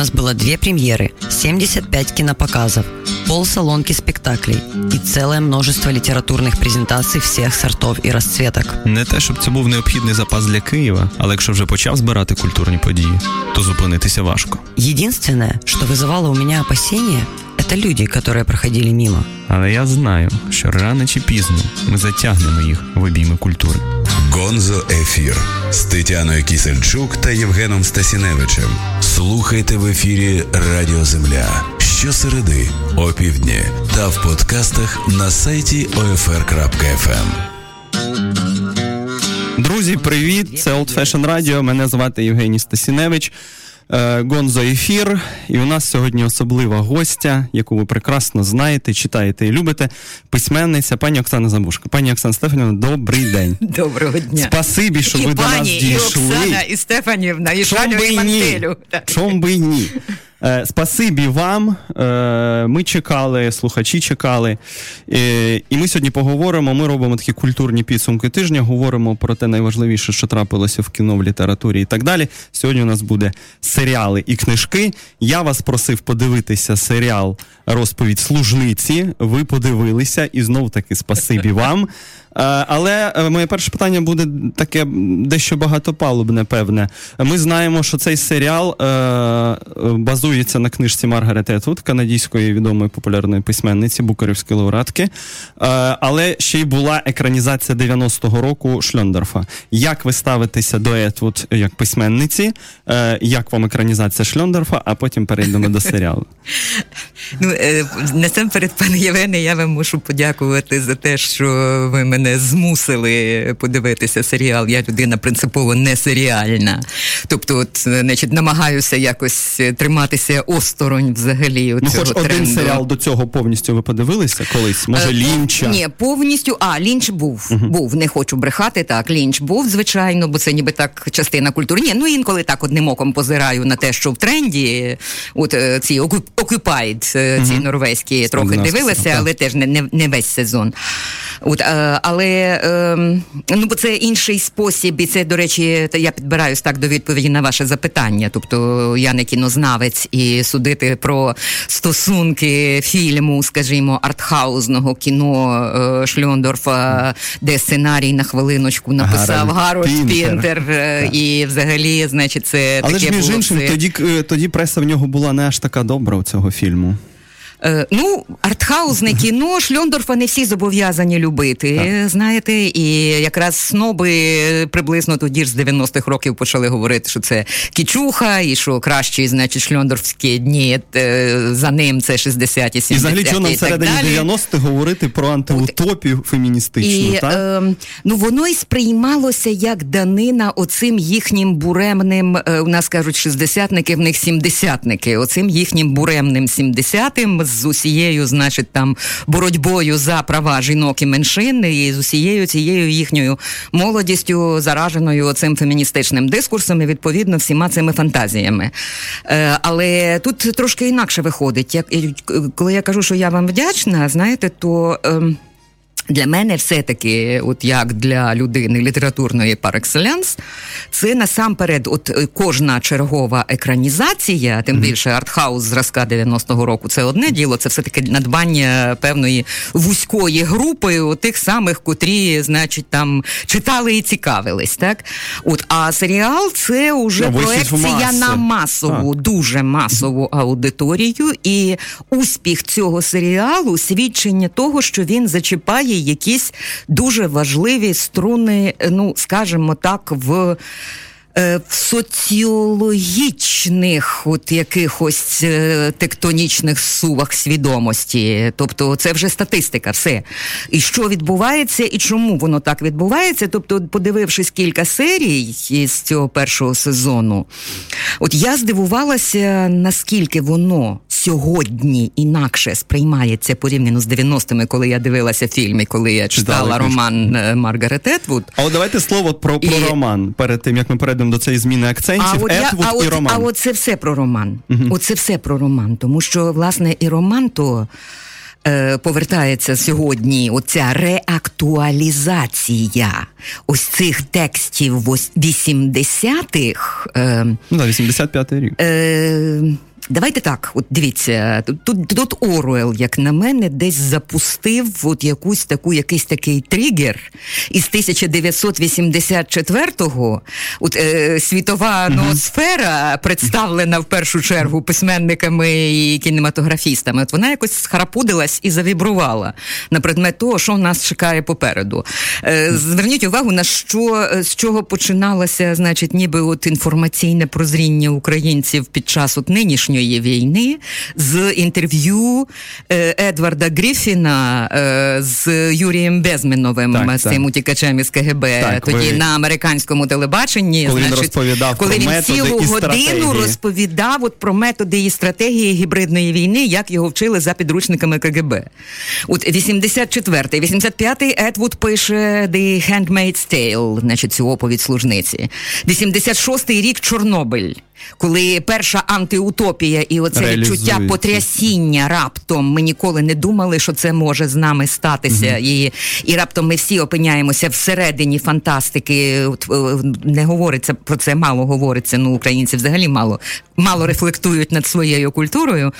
нас было две премьеры, 75 кинопоказов, полсалонки спектаклей и целое множество літературних презентацій всіх сортов і розцветок. Не те, щоб це був необхідний запас для Києва, але якщо вже почав збирати культурні події, то зупинитися важко. Единственное, что вызывало у меня опасения, это люди, которые проходили мимо. Але я знаю, що рано чи пізно ми затягнемо їх в обійми культури. Гонзо Ефір з Тетяною Кісельчук та Євгеном Стасіневичем. Слухайте в ефірі Радіо Земля щосереди, опівдні та в подкастах на сайті OFR.FM. Друзі, привіт! Це Old Fashion Radio. Мене звати Євгеній Стасіневич. Е, Гонзо ефір, і у нас сьогодні особлива гостя, яку ви прекрасно знаєте, читаєте і любите. Письменниця пані Оксана Забушка. Пані Оксана Стефанівна, добрий день. Доброго дня. Спасибі, що і ви пані, до нас дійшли. І Оксана, і Стефанівна, і Чом би і ні? Чом би ні? Е, Спасибі вам. Е, Ми чекали, слухачі чекали. Е, І ми сьогодні поговоримо. Ми робимо такі культурні підсумки тижня, говоримо про те найважливіше, що трапилося в кіно, в літературі і так далі. Сьогодні у нас буде серіали і книжки. Я вас просив подивитися серіал Розповідь служниці. Ви подивилися, і знов таки спасибі вам. Е, Але е, моє перше питання буде таке дещо багатопалубне, певне. Ми знаємо, що цей серіал е, базується на книжці Маргарет Етвуд, канадійської відомої популярної письменниці, букарівської лауреатки. Але ще й була екранізація 90-го року Шльондорфа. Як ви ставитеся до Етвуд як письменниці? Як вам екранізація Шльондорфа, а потім перейдемо до серіалу? Ну, насамперед, пане Євгене, я вам мушу подякувати за те, що ви мене змусили подивитися серіал. Я людина принципово не серіальна. Тобто, от, значить, намагаюся якось триматися осторонь взагалі. Ну, цього хоч один серіал до цього повністю ви подивилися колись? Може, Е, Лінча? Ні, повністю. А, лінч був. Був, не хочу брехати. Так, лінч був, звичайно, бо це ніби так частина культури. Ні, ну інколи так одним оком позираю на те, що в тренді. От е, ці Occupied, е, ці норвезькі трохи дивилася, так. але теж не, не, не весь сезон. От, е, але е, ну, бо це інший спосіб, і це, до речі, я підбираюсь так до відповіді на ваше запитання. Тобто я не кінознавець і судити про стосунки фільму, скажімо, артхаузного кіно е, Шльондорфа, де сценарій на хвилиночку написав Гарольд Пінтер. Пінтер, е, і взагалі, значить, це Але таке ж між було іншим, все. тоді, е, тоді преса в нього була не аж така добра у цього фільму. Е, ну, артхаузне кіно Шльондорфа не всі зобов'язані любити, знаєте, і якраз сноби приблизно тоді ж з 90-х років почали говорити, що це кічуха, і що кращі, значить, шльондорфські дні е, за ним це 60-ті, 70-ті І взагалі, чого нам і так всередині 90-х говорити про антиутопію феміністичну, І так? е, ну воно і сприймалося як данина оцим їхнім буремним, е, у нас кажуть, шістдесятники, в них сімдесятники, оцим їхнім буремним сімдесятим з усією, значить, там боротьбою за права жінок і меншин, і з усією цією їхньою молодістю, зараженою цим феміністичним дискурсом, і відповідно всіма цими фантазіями. Е, але тут трошки інакше виходить. Як, коли я кажу, що я вам вдячна, знаєте, то. Для мене все-таки, от як для людини літературної excellence, це насамперед, от е, кожна чергова екранізація, тим більше артхаус зразка 90-го року, це одне діло, це все-таки надбання певної вузької групи, от тих самих, котрі, значить, там читали і цікавились. Так? От, а серіал це вже Ну, проекція на масову, дуже масову аудиторію, і успіх цього серіалу свідчення того, що він зачіпає якісь дуже важливі струни, ну скажімо так, в. Е, В соціологічних от якихось е, тектонічних сувах свідомості, тобто це вже статистика, все. І що відбувається, і чому воно так відбувається? Тобто, подивившись кілька серій із цього першого сезону, от я здивувалася, наскільки воно сьогодні інакше сприймається порівняно з 90-ми, коли я дивилася фільм і коли я Читала читала роман е, Маргарет Етвуд. А от давайте слово про, про І- роман перед тим, як ми перейдемо до цієї зміни акцентів. от я- Етвуд а, і от, роман. а от це все про роман. Оце все про роман. Тому що, власне, і роман то. е, повертається сьогодні оця реактуалізація ось цих текстів 80-х. Ну, да, 85-й рік. Е, Давайте так, от дивіться, тут тут Оруел, як на мене, десь запустив от якусь таку, якийсь такий тригер. Із 1984-го от, е, світова ноосфера, представлена в першу чергу письменниками і кінематографістами, от вона якось схарапудилась і завібрувала на предмет того, що нас чекає попереду. Е, Зверніть увагу, на що з чого починалося, значить, ніби от інформаційне прозріння українців під час от нинішнього справжньої війни з інтерв'ю е, Едварда Гріфіна е, з Юрієм Безміновим, так, з цим так. утікачем із КГБ, так, тоді ви... на американському телебаченні. Коли значить, він розповідав коли про він цілу і годину стратегії. розповідав от про методи і стратегії гібридної війни, як його вчили за підручниками КГБ. От 84-й, 85-й Едвуд пише The Handmaid's Tale, значить, цю оповідь служниці. 86-й рік Чорнобиль. Коли перша антиутопія і оце відчуття потрясіння раптом ми ніколи не думали, що це може з нами статися, і, і раптом ми всі опиняємося всередині фантастики. Е, Не говориться про це, мало говориться. Ну, українці взагалі мало, мало рефлектують над своєю культурою.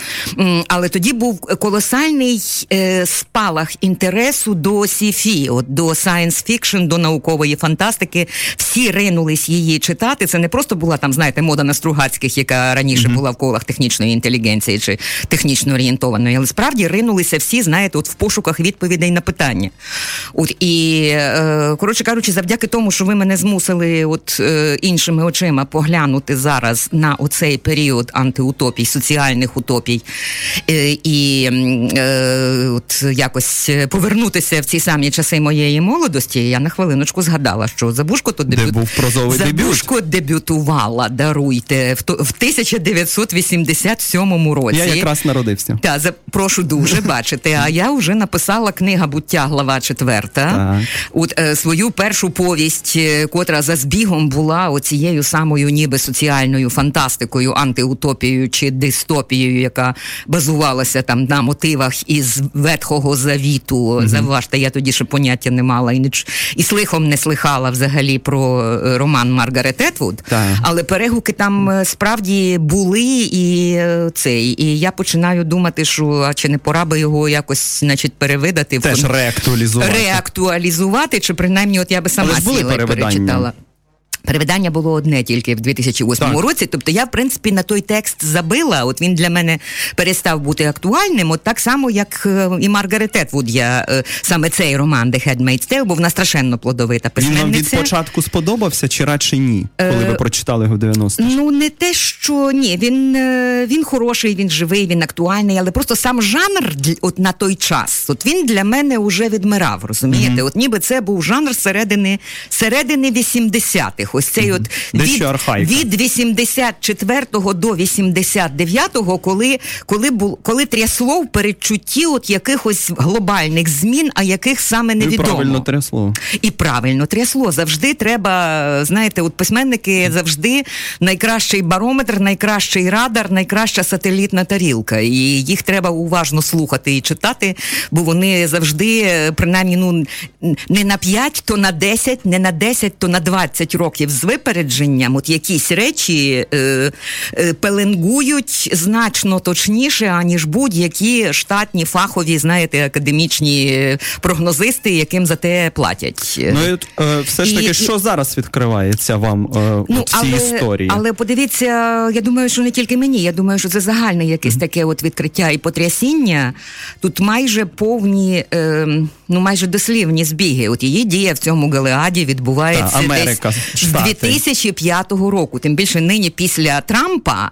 Але тоді був колосальний е, спалах інтересу до сі-фі, от до science fiction, до наукової фантастики. Всі ринулись її читати. Це не просто була там, знаєте, мода на Стругацьких, яка раніше була в колах технічної інтелігенції чи технічно орієнтованої, але справді ринулися всі, знаєте, от в пошуках відповідей на питання. От і е, коротше кажучи, завдяки тому, що ви мене змусили, от е, іншими очима поглянути зараз на оцей період антиутопій, соціальних утопій, е, і от якось повернутися в ці самі часи моєї молодості, я на хвилиночку згадала, що Забушко то Де був прозовий дебют. Дебютувала, даруйте, в, то- в 1987 році. Я якраз народився. Та, за, прошу дуже бачити. А я вже написала книга Буття, глава четверта. От е, свою першу повість, е, котра за збігом була оцією самою ніби соціальною фантастикою, антиутопією чи дистопією, яка базувалася там на мотивах із ветхого завіту. Заважте, я тоді ще поняття не мала і не і слихом не слихала взагалі про е, роман Маргарет Етвуд. Але перегуки там е, справді були, і е, цей. І я починаю думати, що а чи не пора би його якось, значить, перевидати Теж реактуалізувати. реактуалізувати, чи принаймні, от я би сама сіла і перечитала. Перевидання було одне тільки в 2008 Так. році. Тобто я, в принципі, на той текст забила. От він для мене перестав бути актуальним. От так само, як е, і Маргарет Етвуд, я е, саме цей роман The Handmaid's Tale, бо вона страшенно плодовита Він вам від початку сподобався чи радше ні, коли Е, ви прочитали його в 90-х? Ну не те, що ні, він, він хороший, він живий, він актуальний, але просто сам жанр от на той час. От він для мене вже відмирав, розумієте? От ніби це був жанр середини, середини 80-х. Ось цей от архаїка. від 84-го до 89-го, коли, коли, бул, коли трясло в передчутті от якихось глобальних змін, а яких саме Ну, і правильно трясло. І правильно трясло. Завжди треба, знаєте, от письменники завжди найкращий барометр, найкращий радар, найкраща сателітна тарілка. І їх треба уважно слухати і читати, бо вони завжди, принаймні, ну не на 5, то на 10, не на 10, то на 20 років з випередженням. От якісь речі е, е, пеленгують значно точніше, аніж будь-які штатні, фахові, знаєте, академічні прогнозисти, яким за те платять. Ну і е, все ж таки, і- що зараз відкривається вам е, Ну, в цій історії? але подивіться, я думаю, що не тільки мені. Я думаю, що це загальне якесь таке от відкриття і потрясіння. Тут майже повні, е, ну майже дослівні збіги. От її дія в цьому Галеаді відбувається Та, Америка, десь з 2005 року. Тим більше нині після Трампа.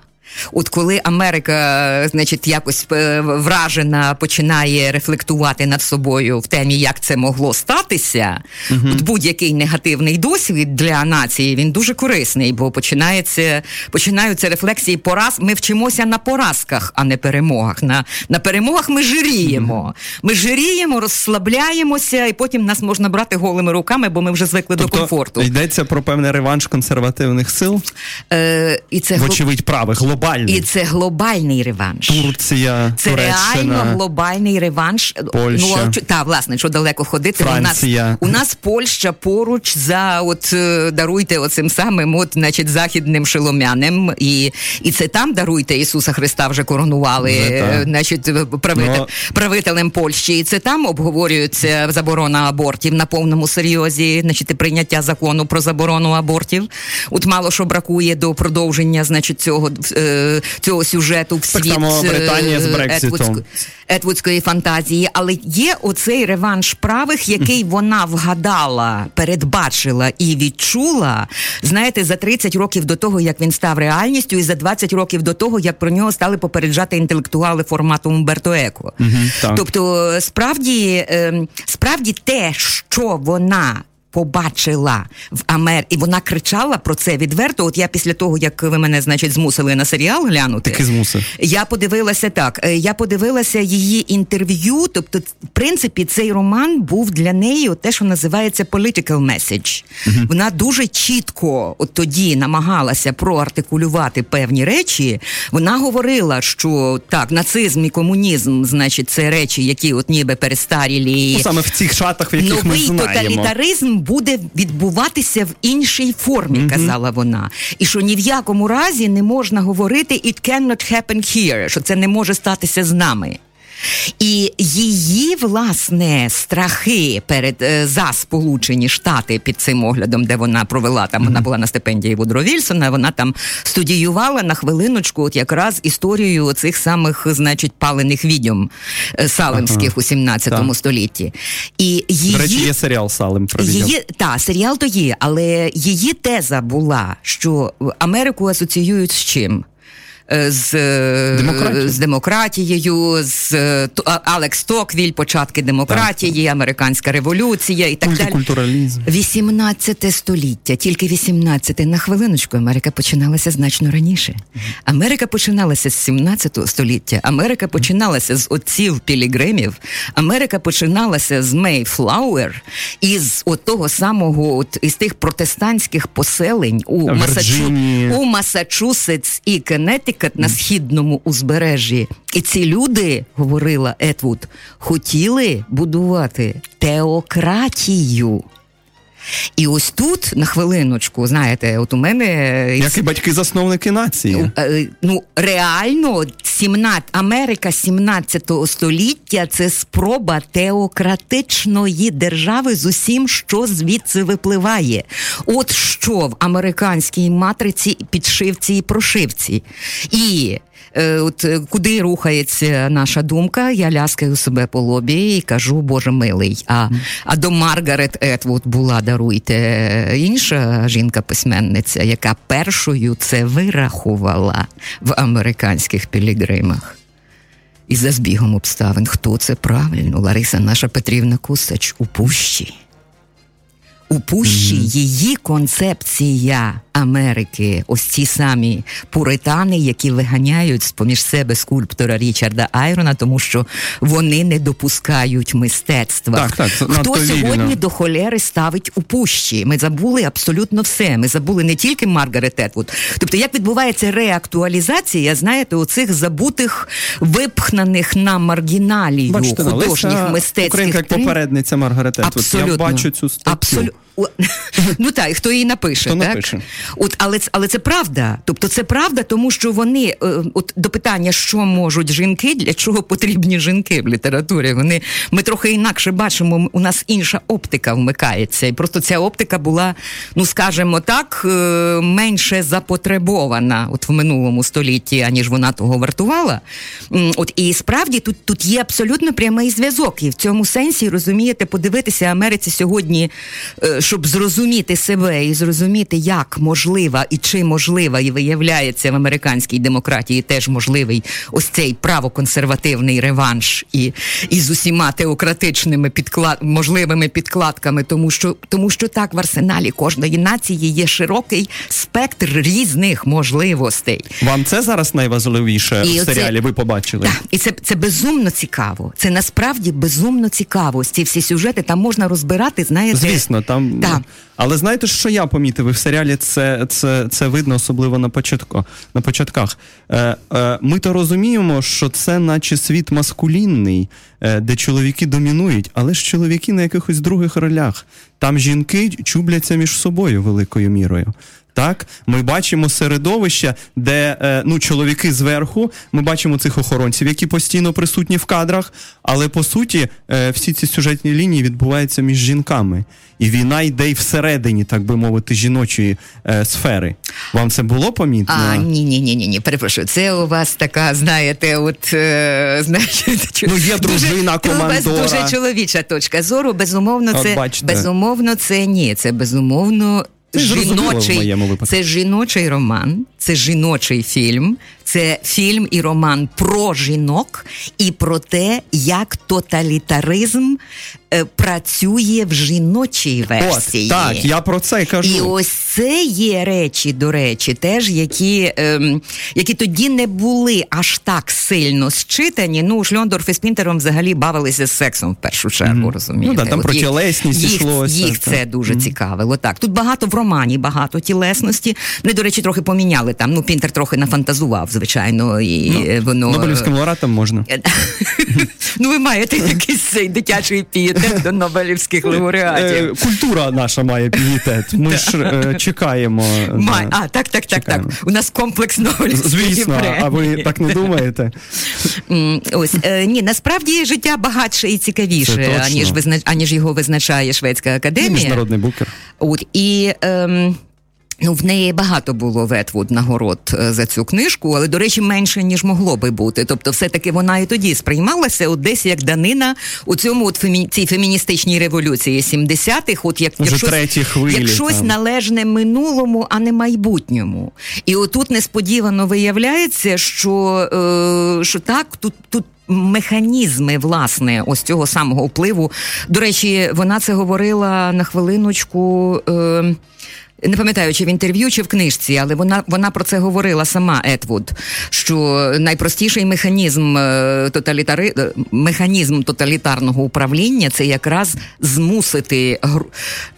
От коли Америка, значить, якось е, вражена починає рефлектувати над собою в темі, як це могло статися, от будь-який негативний досвід для нації він дуже корисний, бо починається починаються рефлексії пораз. Ми вчимося на поразках, а не перемогах. На, на перемогах ми жиріємо. Ми жиріємо, розслабляємося, і потім нас можна брати голими руками, бо ми вже звикли тобто до комфорту. йдеться про певний реванш консервативних сил, Е, і це вочевидь правих, глобальний. І це глобальний реванш. Турція, Це Туреччина. реально глобальний реванш. Польща. Ну, та, власне, що далеко ходити. Франція. У нас, у нас Польща поруч за от е, даруйте оцим самим, от, значить, західним шеломянем. І, і це там даруйте Ісуса Христа вже коронували, Вже е, значить, правитель, Ну. правителем Польщі. І це там обговорюється заборона абортів на повному серйозі, значить, прийняття закону про заборону абортів. От мало що бракує до продовження, значить, цього, е, цього сюжету в світ е, Британія з Брекситом. Етвудської- фантазії, але є оцей реванш правих, який вона вгадала, передбачила і відчула. Знаєте, за 30 років до того, як він став реальністю, і за 20 років до того, як про нього стали попереджати інтелектуали формату Умберто Еко. так. Тобто, справді, ем, справді те, що вона. Побачила в Амер, і вона кричала про це відверто. От я після того, як ви мене, значить, змусили на серіал глянути, Таки змусив. я подивилася так. е, Я подивилася її інтерв'ю. Тобто, в принципі, цей роман був для неї те, що називається political message. Вона дуже чітко от тоді намагалася проартикулювати певні речі. Вона говорила, що так, нацизм і комунізм, значить, це речі, які от ніби перестарілі. Ну, саме в цих шатах, в яких ми Новий знаємо. тоталітаризм буде відбуватися в іншій формі, казала вона. І що ні в якому разі не можна говорити «it cannot happen here», що це не може статися з нами. І її власне страхи перед е, за Сполучені Штати під цим оглядом, де вона провела там, вона була на стипендії Вудро Вільсона. Вона там студіювала на хвилиночку, от якраз історію цих самих, значить, палених відьом е, салемських у 17 Так. столітті. І її До речі, є серіал Салем про. Її та серіал то є, але її теза була, що Америку асоціюють з чим? Е, З, е, з демократією, з е, Алекс Токвіль, початки демократії, американська революція і так далі. 18 століття, тільки 18. На хвилиночку Америка починалася значно раніше. Америка починалася з 17 століття. Америка починалася з отців пілігримів. Америка починалася з Мейфлауер із от того самого, от із тих протестантських поселень у, Масачу... У Масачусетс і Коннектикут на східному узбережжі. І ці люди, говорила Етвуд, хотіли будувати теократію. І ось тут, на хвилиночку, знаєте, от у мене е, Як і батьки-засновники нації. Е, ну реально 17, Америка 17 століття це спроба теократичної держави з усім, що звідси випливає. От що в американській матриці, підшивці і прошивці. І от е, куди рухається наша думка, я ляскаю себе по лобі і кажу, Боже милий. А, а до Маргарет Етвуд була, даруйте, інша жінка-письменниця, яка першою це вирахувала в американських пілігримах. І за збігом обставин, хто це правильно? Лариса наша Петрівна Кусач у пущі. У пущі її концепція Америки, ось ці самі пуритани, які виганяють з поміж себе скульптора Річарда Айрона, тому що вони не допускають мистецтва. Так, так, Хто сьогодні вільно. до холери ставить у пущі? Ми забули абсолютно все. Ми забули не тільки Маргарет Етвуд. Тобто, як відбувається реактуалізація, знаєте, оцих забутих, випхнаних на маргіналію Бачите, художніх мистецьких Українка як попередниця Маргарет Етвуд. Абсолютно. Я бачу цю статтю. Абсолютно. Ну так, хто її напише, Хто так? напише. От, але, але це правда. Тобто це правда, тому що вони, е, от до питання, що можуть жінки, для чого потрібні жінки в літературі. Вони, ми трохи інакше бачимо, у нас інша оптика вмикається. І просто ця оптика була, ну скажімо так, е, менше запотребована от в минулому столітті, аніж вона того вартувала. От і справді тут, тут є абсолютно прямий зв'язок. І в цьому сенсі розумієте, подивитися Америці сьогодні, е, щоб зрозуміти себе і зрозуміти, як можлива і чи можлива, і виявляється в американській демократії теж можливий ось цей правоконсервативний реванш і, і з усіма теократичними підклад, можливими підкладками, тому що, тому що так в арсеналі кожної нації є широкий спектр різних можливостей. Вам це зараз найважливіше І в оце- серіалі? Ви побачили? Так, і це, це безумно цікаво. Це насправді безумно цікаво. Ці всі сюжети там можна розбирати, знаєте. Звісно, там Так. Але знаєте, що я помітив? І в серіалі це це, це видно, особливо на початку, на початках. Е, е, Ми то розуміємо, що це наче світ маскулінний, е, де чоловіки домінують, але ж чоловіки на якихось других ролях. Там жінки чубляться між собою великою мірою. Так, ми бачимо середовище, де е, ну чоловіки зверху. Ми бачимо цих охоронців, які постійно присутні в кадрах. Але по суті, е, всі ці сюжетні лінії відбуваються між жінками, і війна йде й всередині, так би мовити, жіночої е, сфери. Вам це було помітно? А ні, ні, ні, ні, ні. Перепрошую, це у вас така, знаєте, от е, знаєте, ну є дружина командора. У вас дуже чоловіча точка зору. Безумовно, це от, безумовно, це ні. Це безумовно. Це жіночий, це жіночий роман, це жіночий фільм, це фільм і роман про жінок і про те, як тоталітаризм е, працює в жіночій версії. От, Так, я про це кажу. І ось це є речі, до речі, теж які е, які тоді не були аж так сильно считані. Ну, Шльондорф і Спінтером взагалі бавилися з сексом в першу чергу, mm. розумієте? Ну, да, там От про тілесність їх, йшлося. Їх так. це дуже mm. цікавило. Так, тут багато в романі, багато тілесності. Вони, до речі, трохи поміняли там. Ну, Пінтер трохи нафантазував, звичайно, і ну, воно Нобелівським лауреатам можна. ну, ви маєте якийсь цей дитячий пієтет до Нобелівських лауреатів. Культура наша має пієтет. Ми ж чекаємо. А, так, так, так, так. У нас комплекс Нобелівських Звісно, а ви так не думаєте? Ось ні, насправді життя багатше і цікавіше, аніж аніж його визначає Шведська академія. Міжнародний букер. От і. Ем, Ну, в неї багато було Ветвуд нагород за цю книжку, але, до речі, менше, ніж могло би бути. Тобто, все-таки вона і тоді сприймалася от десь як данина у цьому от фемі... цій феміністичній революції 70-х, от як, як щось, хвилі, як щось належне минулому, а не майбутньому. І отут несподівано виявляється, що, е, що так, тут тут. Механізми власне ось цього самого впливу. До речі, вона це говорила на хвилиночку. Е, не пам'ятаю, чи в інтерв'ю, чи в книжці, але вона вона про це говорила сама Етвуд. Що найпростіший механізм тоталітари механізм тоталітарного управління це якраз змусити гру,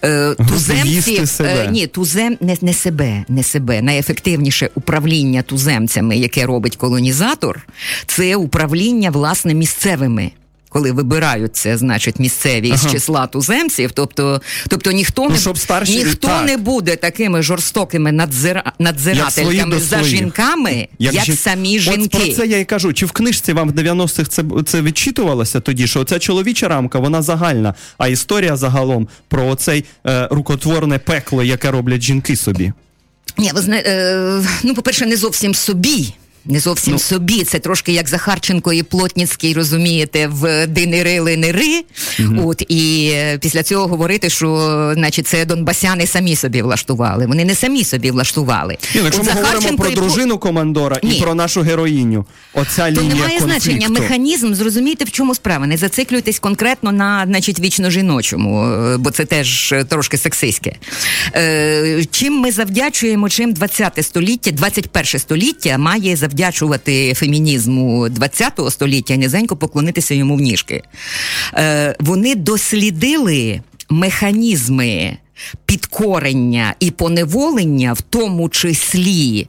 е, туземців себе. Е, ні, тузем не, не себе, не себе. Найефективніше управління туземцями, яке робить колонізатор, це управління власне місцевими коли вибираються, значить, місцеві ага. з числа туземців, тобто, тобто ніхто ну, не старші, ніхто так. не буде такими жорстокими надзира, надзирательками за жінками, як, як жін... самі жінки. От про це я і кажу. Чи в книжці вам в 90-х це це відчитувалося тоді? Що ця чоловіча рамка, вона загальна, а історія загалом про оцей е, рукотворне пекло, яке роблять жінки собі? Ні, ви знаєте, е, ну, по-перше, не зовсім собі. Не зовсім ну. собі, це трошки як Захарченко і Плотніцький, розумієте, в динери нири угу. От і після цього говорити, що значить, це Донбасяни самі собі влаштували. Вони не самі собі влаштували. Ні, якщо От ми говоримо про і... дружину командора Ні. і про нашу героїню, оця лінія То немає конфлікту. значення. Механізм зрозумійте, в чому справа. Не зациклюйтесь конкретно на значить вічно жіночому, бо це теж трошки сексистське. Е, Чим ми завдячуємо, чим 20 століття, 21 століття має завдячувати завдячувати фемінізму ХХ століття, низенько поклонитися йому в ніжки. Е, Вони дослідили механізми підкорення і поневолення, в тому числі.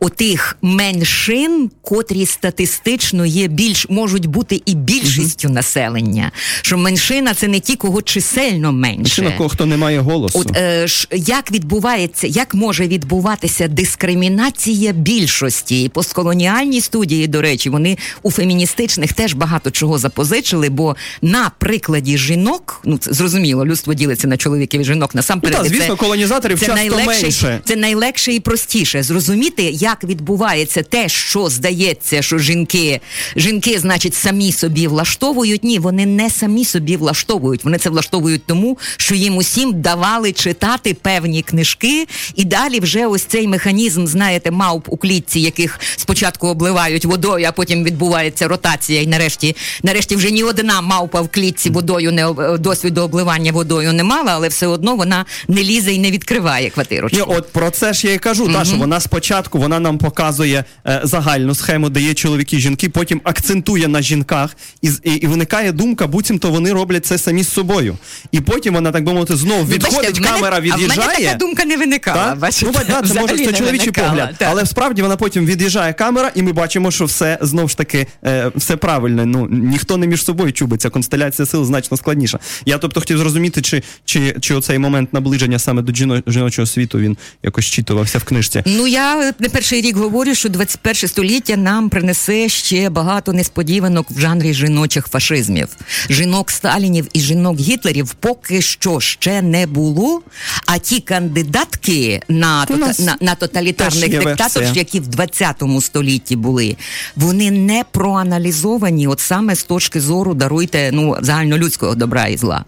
Отих меншин, котрі статистично є більш можуть бути і більшістю mm-hmm. населення. Що меншина це не ті, кого чисельно менше. Меншина, кого хто не має голосу. От е, ж, як відбувається, як може відбуватися дискримінація більшості? І постколоніальні студії, до речі, вони у феміністичних теж багато чого запозичили, бо на прикладі жінок, ну це зрозуміло, людство ділиться на чоловіків і жінок насамперед. Ну, та, звісно, це, колонізаторів це часто найлегше, менше. Це найлегше і простіше зрозуміти як відбувається те, що здається, що жінки, жінки, значить, самі собі влаштовують. Ні, вони не самі собі влаштовують. Вони це влаштовують тому, що їм усім давали читати певні книжки, і далі вже ось цей механізм, знаєте, мавп у клітці, яких спочатку обливають водою, а потім відбувається ротація. І нарешті, нарешті, вже ні одна мавпа в клітці водою не досвіду обливання водою не мала, але все одно вона не лізе і не відкриває квартиру. Ні, От про це ж я і кажу, mm-hmm. та що вона спочатку спочатку вона нам показує е, загальну схему, де є чоловіки, жінки, потім акцентує на жінках, і, і, і виникає думка, буцімто вони роблять це самі з собою. І потім вона, так би мовити, знову відходить, мене- камера А в мене від'їжджає. така думка не виникала. Бачите, Ну, да, це може це чоловічий виникала, погляд. так. Але справді вона потім від'їжджає камера, і ми бачимо, що все знову ж таки е, все правильно. Ну ніхто не між собою чубиться. Констеляція сил значно складніша. Я тобто хотів зрозуміти, чи, чи, чи оцей момент наближення саме до жіночого світу він якось читувався в книжці. Ну я не перший рік говорю, що 21 століття нам принесе ще багато несподіванок в жанрі жіночих фашизмів. Жінок Сталінів і жінок Гітлерів поки що ще не було. А ті кандидатки на, тота- на, на тоталітарних диктаторів, які в 20 столітті були, вони не проаналізовані, от саме з точки зору даруйте ну загальнолюдського добра і зла.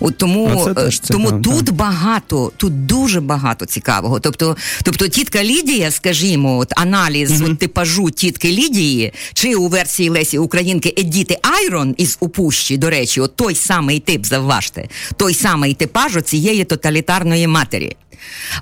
От тому, Ну, це теж е, тому цікаво, тут так. багато, тут дуже багато цікавого. Тобто, тобто тітка Лідія, скажімо, от аналіз от, типажу тітки Лідії, чи у версії Лесі Українки Едіти Айрон із Упущі, до речі, от той самий тип, завважте, той самий типаж цієї тоталітарної матері.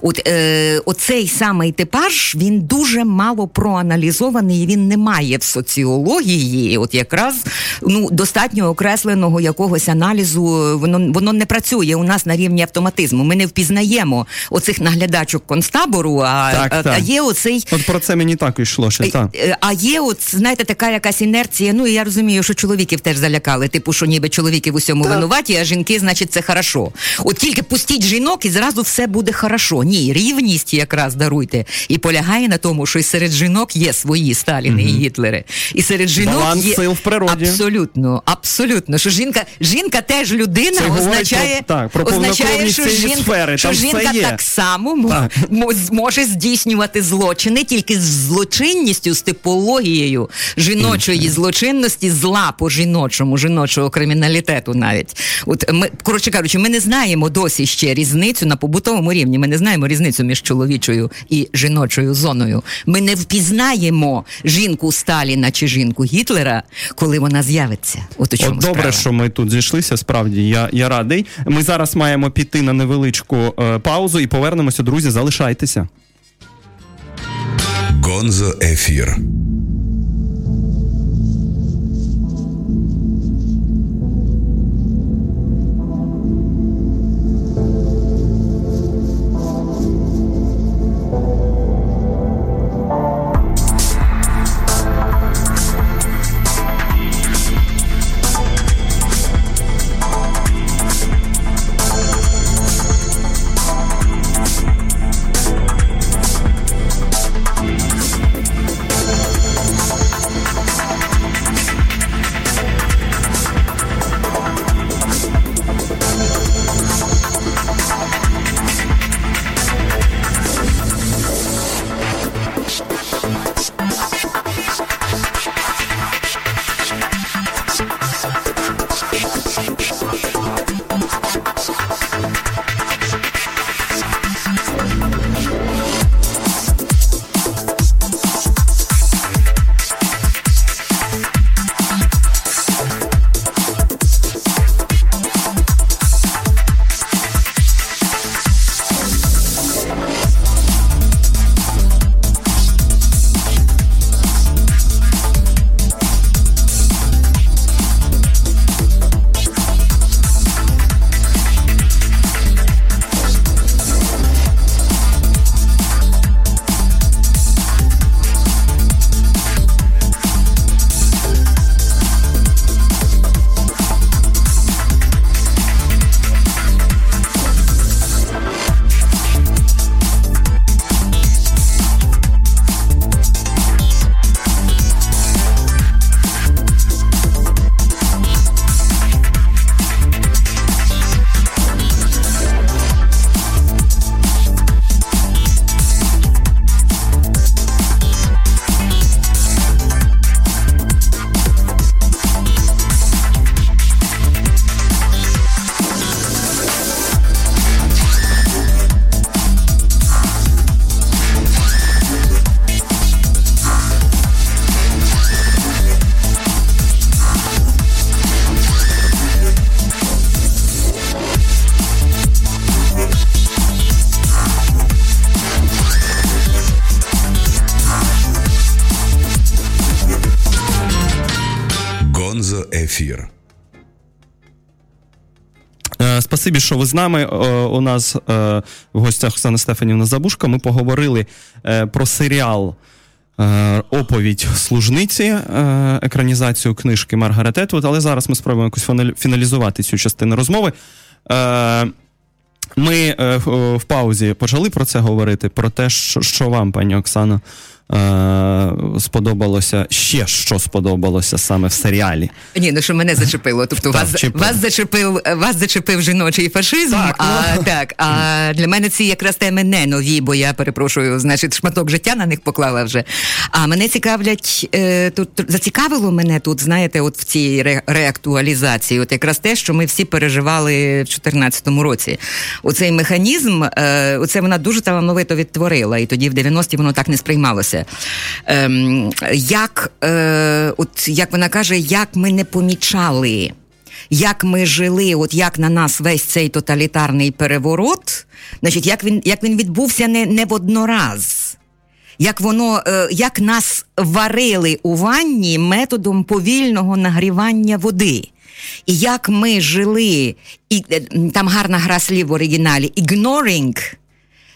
От е, оцей самий типаж він дуже мало проаналізований. і Він не має в соціології, от якраз ну достатньо окресленого якогось аналізу. Воно воно не працює у нас на рівні автоматизму. Ми не впізнаємо оцих наглядачок концтабору. А, Так, а, так. а є оцей. От про це мені так йшло ще. Так. Е, А є, от знаєте, така якась інерція. Ну і я розумію, що чоловіків теж залякали. Типу, що ніби чоловіки в усьому винуваті, а жінки, значить, це хорошо. От тільки пустіть жінок, і зразу все буде хорошо. Ні, рівність якраз даруйте. І полягає на тому, що і серед жінок є свої Сталіни і Гітлери. І серед жінок Баланс є сил в природі. абсолютно, абсолютно. Що жінка, жінка теж людина Це означає, про- так, про означає, що жінка, сфери, що жінка так само Так. мо- зможе здійснювати злочини тільки з злочинністю, з типологією жіночої злочинності, зла по жіночому, жіночого криміналітету навіть. От ми, коротше кажучи, ми не знаємо досі ще різницю на побутовому рівні. Ми не знаємо різницю між чоловічою і жіночою зоною. Ми не впізнаємо жінку Сталіна чи жінку Гітлера, коли вона з'явиться. От у чому От добре, справа. що ми тут зійшлися. Справді я, я радий. Ми зараз маємо піти на невеличку е, паузу і повернемося. Друзі, залишайтеся. Гонзо Ефір. Мезоефір. Е, спасибі, що ви з нами. Е, у нас е, в гостях Оксана Стефанівна Забушка. Ми поговорили про серіал Оповідь служниці, екранізацію книжки Маргарет Етвуд, але зараз ми спробуємо якось фіналізувати цю частину розмови. Ми в паузі почали про це говорити, про те, що вам, пані Оксано, е, сподобалося ще що сподобалося саме в серіалі. Ні, ну що мене зачепило. Тобто так, вас вас зачепив вас зачепив жіночий фашизм. Так, а ну. так, а для мене ці якраз теми не нові, бо я перепрошую, значить, шматок життя на них поклала вже. А мене цікавлять е, тут зацікавило мене тут, знаєте, от в цій ре, реактуалізації, от якраз те, що ми всі переживали в 2014 році. Оцей механізм, е, оце вона дуже талановито відтворила, і тоді в 90-ті воно так не сприймалося це. Ем, Як е, от як вона каже, як ми не помічали, як ми жили, от як на нас весь цей тоталітарний переворот, значить, як він як він відбувся не не в однораз. Як воно, е, як нас варили у ванні методом повільного нагрівання води. І як ми жили, і е, там гарна гра слів в оригіналі ignoring,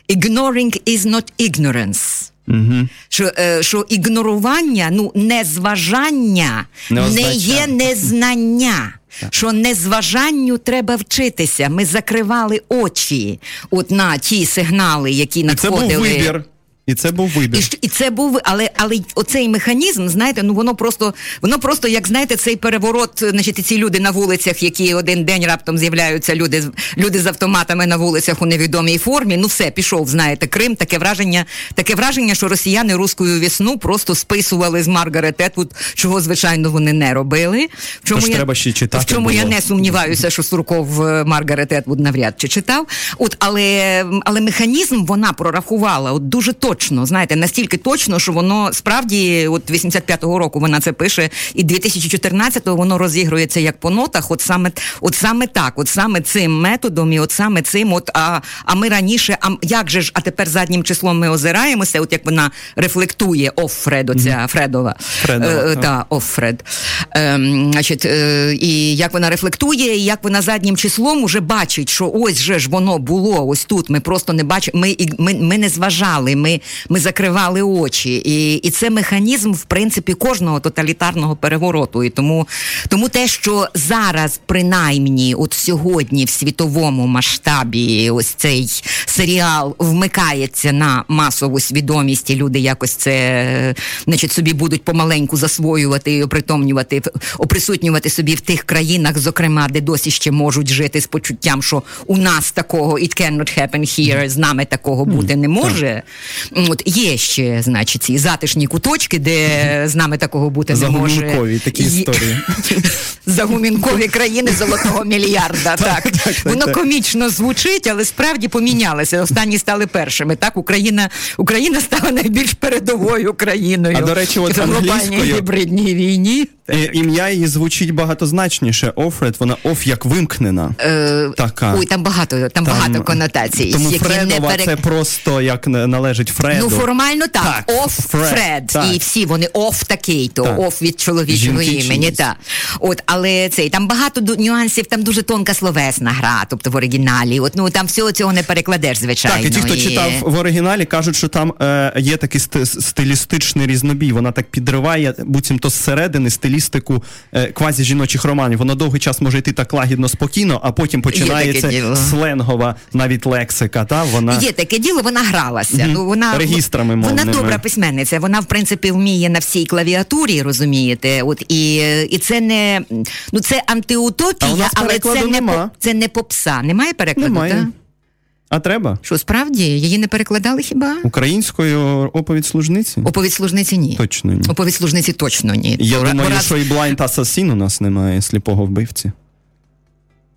ignoring is not ignorance. Угу. Що е, що ігнорування, ну незважання не, не є незнання. Що незважанню треба вчитися. Ми закривали очі от на ті сигнали, які надходили. Це був вибір. І це був вибір. І і це був, але але оцей механізм, знаєте, ну воно просто, воно просто, як знаєте, цей переворот, значить, ці люди на вулицях, які один день раптом з'являються, люди люди з автоматами на вулицях у невідомій формі. Ну все, пішов, знаєте, Крим. Таке враження, таке враження, що росіяни руською весну просто списували з Маргарет Етвуд, чого звичайно вони не робили. В чому Тож я треба ще читати. В чому було. я не сумніваюся, що Сурков е, Маргарет Етвуд навряд чи читав. От, але але механізм вона прорахувала от дуже точно точно, знаєте, настільки точно, що воно справді, от 85-го року вона це пише, і 2014-го воно розігрується як по нотах. От саме от саме так, от саме цим методом, і от саме цим, от а а ми раніше, а як же ж, а тепер заднім числом ми озираємося, от як вона рефлектує Оффред, оця mm-hmm. Фредова, Фредова, е, та, Оффред. Е, значить, е, і як вона рефлектує, і як вона заднім числом уже бачить, що ось же ж воно було ось тут. Ми просто не бачимо, ми, ми, ми не зважали, ми ми закривали очі. І і це механізм, в принципі, кожного тоталітарного перевороту. І тому тому те, що зараз, принаймні, от сьогодні в світовому масштабі, ось цей серіал вмикається на масову свідомість, і люди якось це значить, собі будуть помаленьку засвоювати і опритомнювати, оприсутнювати собі в тих країнах, зокрема, де досі ще можуть жити з почуттям, що у нас такого it cannot happen here, з нами такого бути не може. От є ще, значить, ці затишні куточки, де з нами такого бути не може. Загумінкові такі історії. Загумінкові країни золотого мільярда. Так, воно комічно звучить, але справді помінялося. Останні стали першими. Так, Україна Україна стала найбільш передовою країною. А до речі, от в глобальній гібридній війні. Ім'я її звучить багатозначніше. Офред, вона оф як вимкнена. Е, така. Ой, там багато там, там багато конотацій. Тому які Фредова не перек... це просто як належить Фреду. Ну формально так. так. Оф Фред. Фред. Так. І всі вони оф такий, то так. оф від чоловічого імені. Так. От, але цей там багато нюансів, там дуже тонка словесна гра, тобто в оригіналі. От ну там всього цього не перекладеш, звичайно. Так, і ті, хто і... читав в оригіналі, кажуть, що там е, є такий стилістичний різнобій. Вона так підриває, буцімто зсередини стилістику е, квазі жіночих романів. Воно довгий час може йти так лагідно, спокійно, а потім починається сленгова навіть лексика. Та вона є таке діло, вона гралася. Mm-hmm. Ну вона регістрами мовними. Вона добра письменниця. Вона в принципі вміє на всій клавіатурі, розумієте? От і і це не ну це антиутопія, але це не це не попса. Немає перекладу? Немає. Та? А треба? Що справді її не перекладали хіба? Українською оповідь служниці? Оповідь служниці ні. Точно ні. Оповідь служниці точно ні. Я Пора... думаю, що і Blind Assassin у нас немає сліпого вбивці.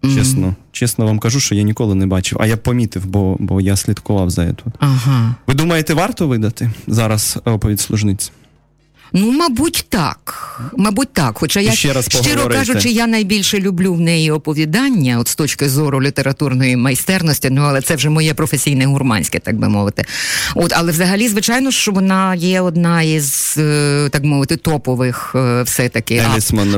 Mm. Чесно, чесно вам кажу, що я ніколи не бачив, а я помітив, бо бо я слідкував за це. Ага. Ви думаєте, варто видати зараз оповідь служниці? Ну, мабуть, так. Мабуть, так. Хоча я ще раз щиро кажучи, я найбільше люблю в неї оповідання, от з точки зору літературної майстерності, ну але це вже моє професійне гурманське, так би мовити. От, але взагалі, звичайно, що вона є одна із е, так мовити топових е, все-таки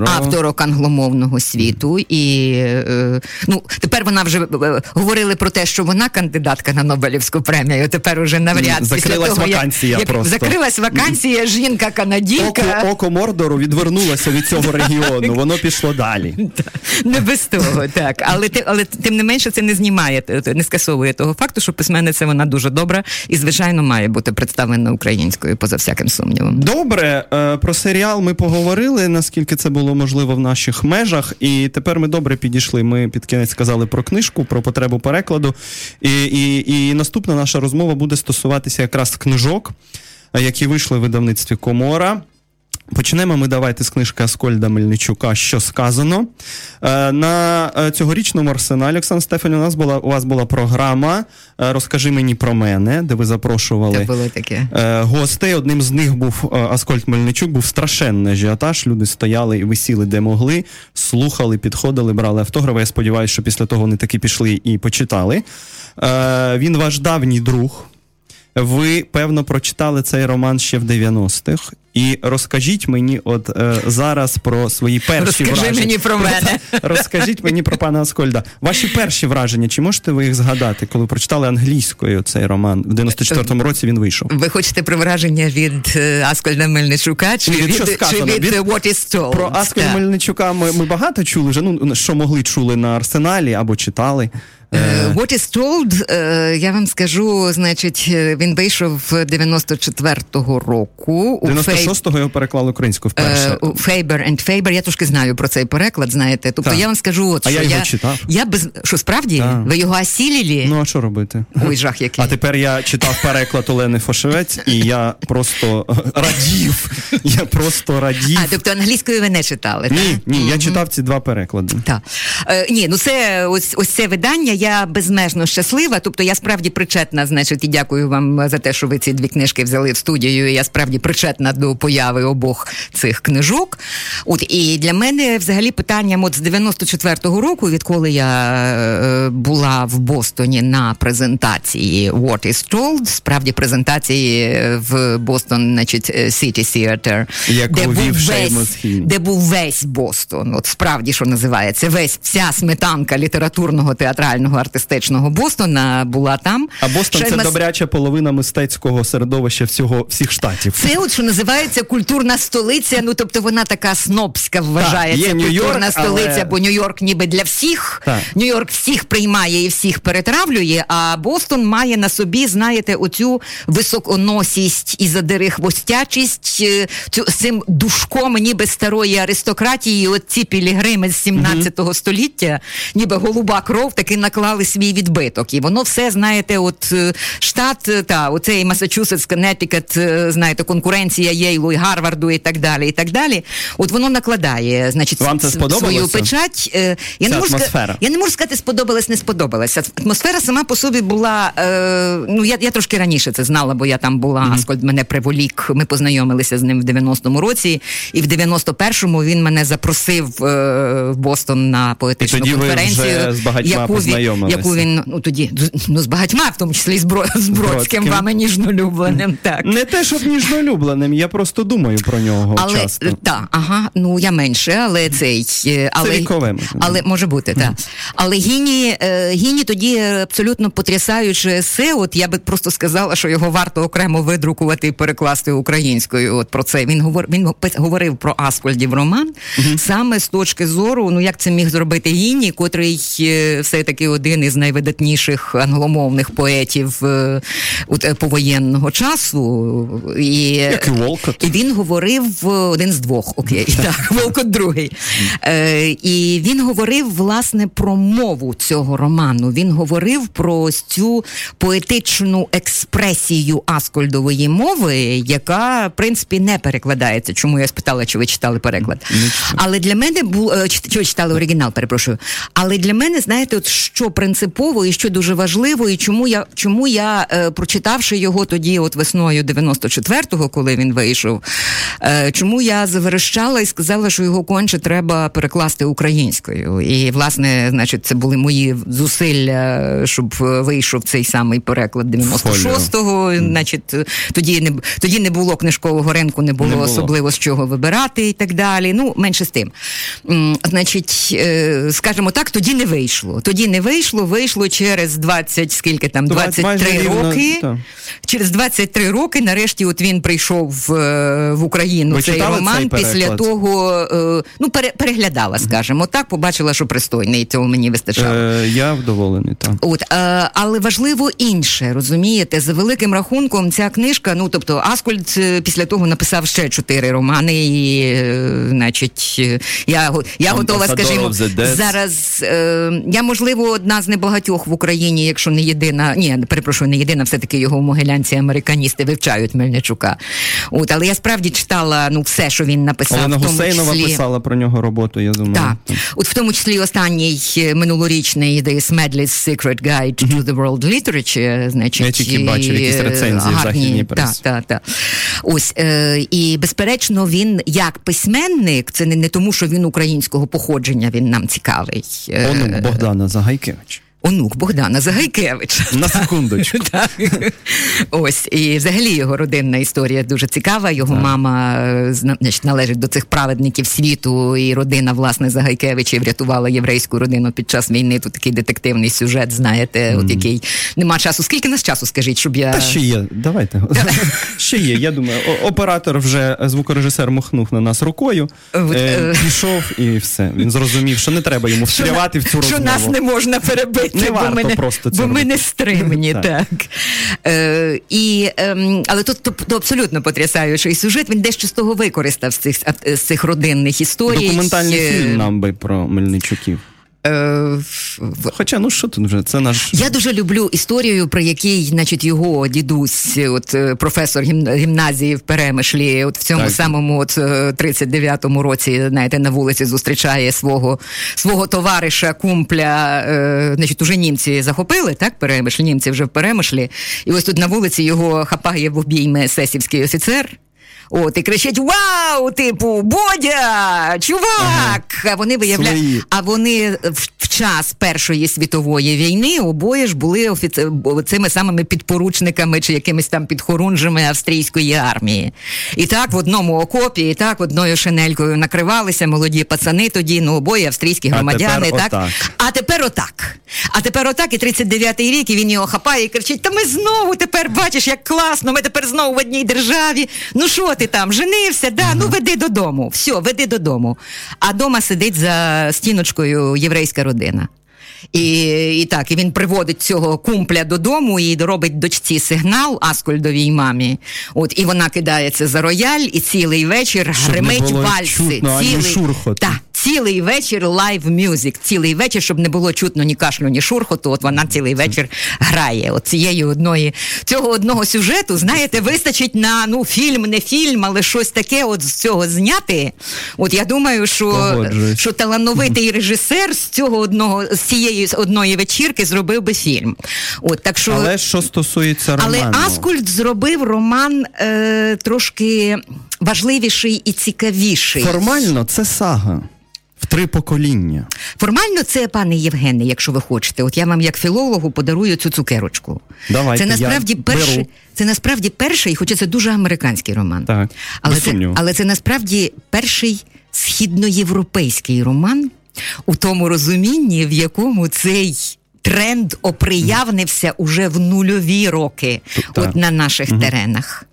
авторок англомовного світу. І е, ну тепер вона вже говорили про те, що вона кандидатка на Нобелівську премію. Тепер уже навряд закрилась того, вакансія. Як, просто. Закрилась вакансія, жінка канадійка. Око, око Мордору відвернулося від цього регіону. Воно пішло далі. Не без того, так. Але але тим не менше це не знімає, не скасовує того факту, що письменниця вона дуже добра і, звичайно, має бути представлена українською, поза всяким сумнівом. Добре, е, про серіал ми поговорили, наскільки це було можливо в наших межах. І тепер ми добре підійшли. Ми під кінець сказали про книжку, про потребу перекладу. І, і, І наступна наша розмова буде стосуватися якраз книжок, які вийшли в видавництві Комора. Почнемо ми давайте з книжки Аскольда Мельничука, що сказано. Е, на е, цьогорічному арсеналі Олександр Стефані, у нас була у вас була програма Розкажи мені про мене, де ви запрошували було таке. гостей. Одним з них був Аскольд Мельничук, був страшенний ажіотаж. Люди стояли і висіли, де могли, слухали, підходили, брали автографи. Я сподіваюся, що після того вони таки пішли і почитали. Він ваш давній друг. Ви певно прочитали цей роман ще в 90-х. І розкажіть мені, от е, зараз про свої перші Розкажи враження. Розкажи мені про мене. Розкажіть мені про пана Аскольда. Ваші перші враження, чи можете ви їх згадати, коли прочитали англійською цей роман? В 94-му році він вийшов. Ви хочете про враження від е, Аскольда Мельничука? Чи від, від, що чи від, від What is Told? Про Аскольда Мельничука ми, ми багато чули вже. Ну що могли чули на арсеналі або читали. Uh, What is told, uh, я вам скажу, значить, він вийшов 94-го року. 96-го його переклали українською вперше. Faber and Faber, я трошки знаю про цей переклад, знаєте. Тобто так. я вам скажу, от, а що я його читав. Я без що справді? Так. Ви його осілілі? Ну а що робити? Ой, жах який. А тепер я читав переклад Олени Фошевець, і я просто радів. Я просто радів. А тобто англійською ви не читали? Ні, так? ні, я читав ці два переклади. Так. Е, ні, ну це ось ось це видання. Я безмежно щаслива. Тобто я справді причетна, значить, і дякую вам за те, що ви ці дві книжки взяли в студію. Я справді причетна до появи обох цих книжок. От і для мене взагалі питанням от з 94-го року, відколи я е, була в Бостоні на презентації What is Told, справді презентації в Бостон, значить, City Theater, Як де був весь, де був весь Бостон. От справді що називається, весь вся сметанка літературного театрального артистичного Бостона була там. А Бостон Ще це добряча половина мистецького середовища всього всіх штатів. Це от що називається культурна столиця. Ну тобто вона така снобська вважається так, є культурна але... столиця, бо Нью-Йорк ніби для всіх. Нью-Йорк всіх приймає і всіх перетравлює. А Бостон має на собі, знаєте, оцю високоносість і задерихвостячість, е, цю цим душком, ніби старої аристократії. От ці пілігрими з 17 mm-hmm. століття, ніби голуба кров, таки наклали свій відбиток. І воно все, знаєте, от е, штат, е, та оцей Масачусетс, Коннектикет, знаєте, конкуренція Єйлу і Гарварду і так далі. і так далі. От воно накладає, значить, Вам це свою печать. Я не, можу атмосфера. я не можу сказати, сподобалась, не сподобалася. Атмосфера сама по собі була. Е, ну я я трошки раніше це знала, бо я там була. Mm-hmm. Аскольд мене приволік. Ми познайомилися з ним в 90-му році, і в 91-му він мене запросив е, в Бостон на поетичну і тоді конференцію. Ви вже з яку яку він ну тоді ну з багатьма, в тому числі з, Бро, з Бродським, вами ніжнолюбленим. Так не те, щоб ніжнолюбленим. Я просто думаю про нього. Але часто. так, ага, ну я менше, але цей але, це вікове, але може бути так. Але Гіні Гіні тоді абсолютно потрясаюче есе. От я би просто сказала, що його варто окремо видрукувати і перекласти українською. От про це він говорив. Він говорив про Аскольдів роман саме з точки зору, ну як це міг зробити Гіні, котрий все таки один із найвидатніших англомовних поетів повоєнного часу. І, як і Волкот. І він говорив один з двох. Окей, так, Волкот другий. Е, І він говорив власне про мову цього роману. Він говорив про цю поетичну експресію Аскольдової мови, яка в принципі не перекладається. Чому я спитала, чи ви читали переклад? Але для мене був чи читали оригінал, перепрошую. Але для мене, знаєте, от що що принципово і що дуже важливо, і чому я чому я е, прочитавши його тоді, от весною 94-го, коли він вийшов, е, чому я заверещала і сказала, що його конче треба перекласти українською. І власне, значить, це були мої зусилля, щоб вийшов цей самий переклад 96-го. Значить, тоді не тоді не було книжкового ринку, не було, не було особливо з чого вибирати і так далі. Ну менше з тим. Значить, е, скажімо так, тоді не вийшло. Тоді не вийшло, вийшло через 20, скільки там, 23 роки. Рівно, через 23 роки, нарешті, от він прийшов в, е, в Україну. Ви цей роман цей після того, е, ну, пере, переглядала, скажімо так, побачила, що пристойний, цього мені вистачало. Е, Я вдоволений, так. От, е, але важливо інше, розумієте, за великим рахунком, ця книжка, ну тобто, Аскольд е, після того написав ще чотири романи, і, значить, я я готова, скажімо, зараз. Е, я, можливо, одна з небагатьох в Україні, якщо не єдина, ні, перепрошую, не єдина, все-таки його в Могилянці американісти вивчають Мельничука. От, Але я справді читала ну, все, що він написав. Олена в тому Гусейнова числі... писала про нього роботу, я думаю. Так. От в тому числі останній е, минулорічний The Smedley's Secret Guide to the World Literature, значить, я тільки бачив якісь е, рецензії гарні, в західній пресі. Так, так, так. Ось, е, і, безперечно, він як письменник, це не, не тому, що він українського походження, він нам цікавий. Онук Богдана Загайкевич. Онук Богдана Загайкевича. На секундочку. так. Ось, і взагалі його родинна історія дуже цікава. Його так. мама значить, належить до цих праведників світу, і родина, власне, Загайкевичів врятувала єврейську родину під час війни. Тут такий детективний сюжет, знаєте, mm. от який нема часу. Скільки нас часу, скажіть, щоб я. Та ще є, давайте. ще є. Я думаю, оператор вже звукорежисер махнув на нас рукою, е, е, пішов і все. Він зрозумів, що не треба йому встрявати в цю розмову. Що нас не можна перебити не бо варто ми не, просто бо ми не стримні, так. Е, і, е, Але тут то, то абсолютно потрясаючий сюжет. Він дещо з того використав з цих з цих родинних історій. Документальний е, фільм нам би про Мельничуків. Е, Хоча, ну що тут вже це наш. Я дуже люблю історію, про який, значить, його дідусь, от е, професор гімназії в Перемишлі, от в цьому так. самому от 39-му е, році, знаєте, на вулиці зустрічає свого свого товариша, кумпля. Е, значить, уже німці захопили, так, Перемишль, німці вже в Перемишлі. І ось тут на вулиці його хапає в обійми есесівський офіцер. От і кричать: Вау! Типу, Бодя! Чувак! Ага. А вони виявляють, а вони в, в час Першої світової війни обоє ж були офіцер цими самими підпоручниками чи якимись там підхорунжами австрійської армії. І так в одному окопі, і так одною шинелькою накривалися молоді пацани тоді, ну обоє австрійські громадяни. А так? Отак. А тепер отак. А тепер отак, і 39-й рік, і він його хапає і кричить: Та ми знову тепер бачиш, як класно, ми тепер знову в одній державі. Ну що ти там, женився? Да, ну веди додому. Все, веди додому. А дома сидить за стіночкою єврейська родина. І і так, і він приводить цього кумпля додому і робить дочці сигнал Аскольдовій мамі. От і вона кидається за рояль, і цілий вечір Щоб гримить не було вальси. Чутно, цілий, та, цілий вечір live music. Цілий вечір, щоб не було чутно ні кашлю, ні шурхоту. От вона цілий вечір грає. От цієї одної цього одного сюжету, знаєте, вистачить на ну фільм, не фільм, але щось таке, от з цього зняти. От я думаю, що що талановитий режисер з цього одного з цієї одної вечірки зробив би фільм. От так що, але що стосується роману? але Аскульт зробив роман е, трошки важливіший і цікавіший. Формально це сага. Три покоління. Формально це, пане Євгене, якщо ви хочете. От я вам, як філологу, подарую цю цукерочку. Давайте, Це насправді я перший, беру. це насправді перший, хоча це дуже американський роман. Так, але це, але це насправді перший східноєвропейський роман у тому розумінні, в якому цей. Тренд оприявнився уже в нульові роки, Так. от на наших теренах.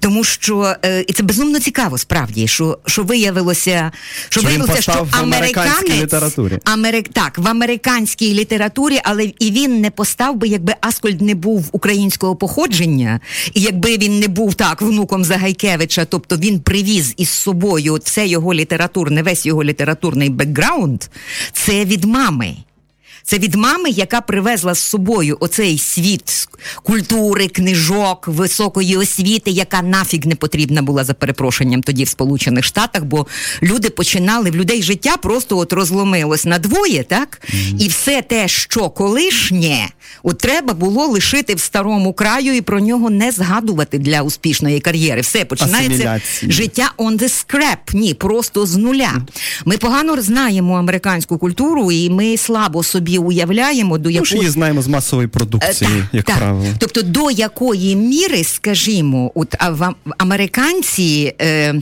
Тому що е, і це безумно цікаво, справді, що, що виявилося, що, Що виявилося, що американець літературі. Америк, так, в американській літературі, але і він не постав би, якби Аскольд не був українського походження, і якби він не був так внуком Загайкевича, тобто він привіз із собою все його літературне, весь його літературний бекграунд, це від мами. Це від мами, яка привезла з собою оцей світ культури, книжок, високої освіти, яка нафіг не потрібна була за перепрошенням тоді в Сполучених Штатах, бо люди починали в людей життя просто от розломилось на двоє, так? Mm-hmm. І все те, що колишнє, от треба було лишити в старому краю і про нього не згадувати для успішної кар'єри. Все починається життя on the scrap. Ні, просто з нуля. Ми погано знаємо американську культуру, і ми слабо собі уявляємо, до якої... Ну, її знаємо з масової продукції, так, як так. правило. Тобто, до якої міри, скажімо, от американці. Е,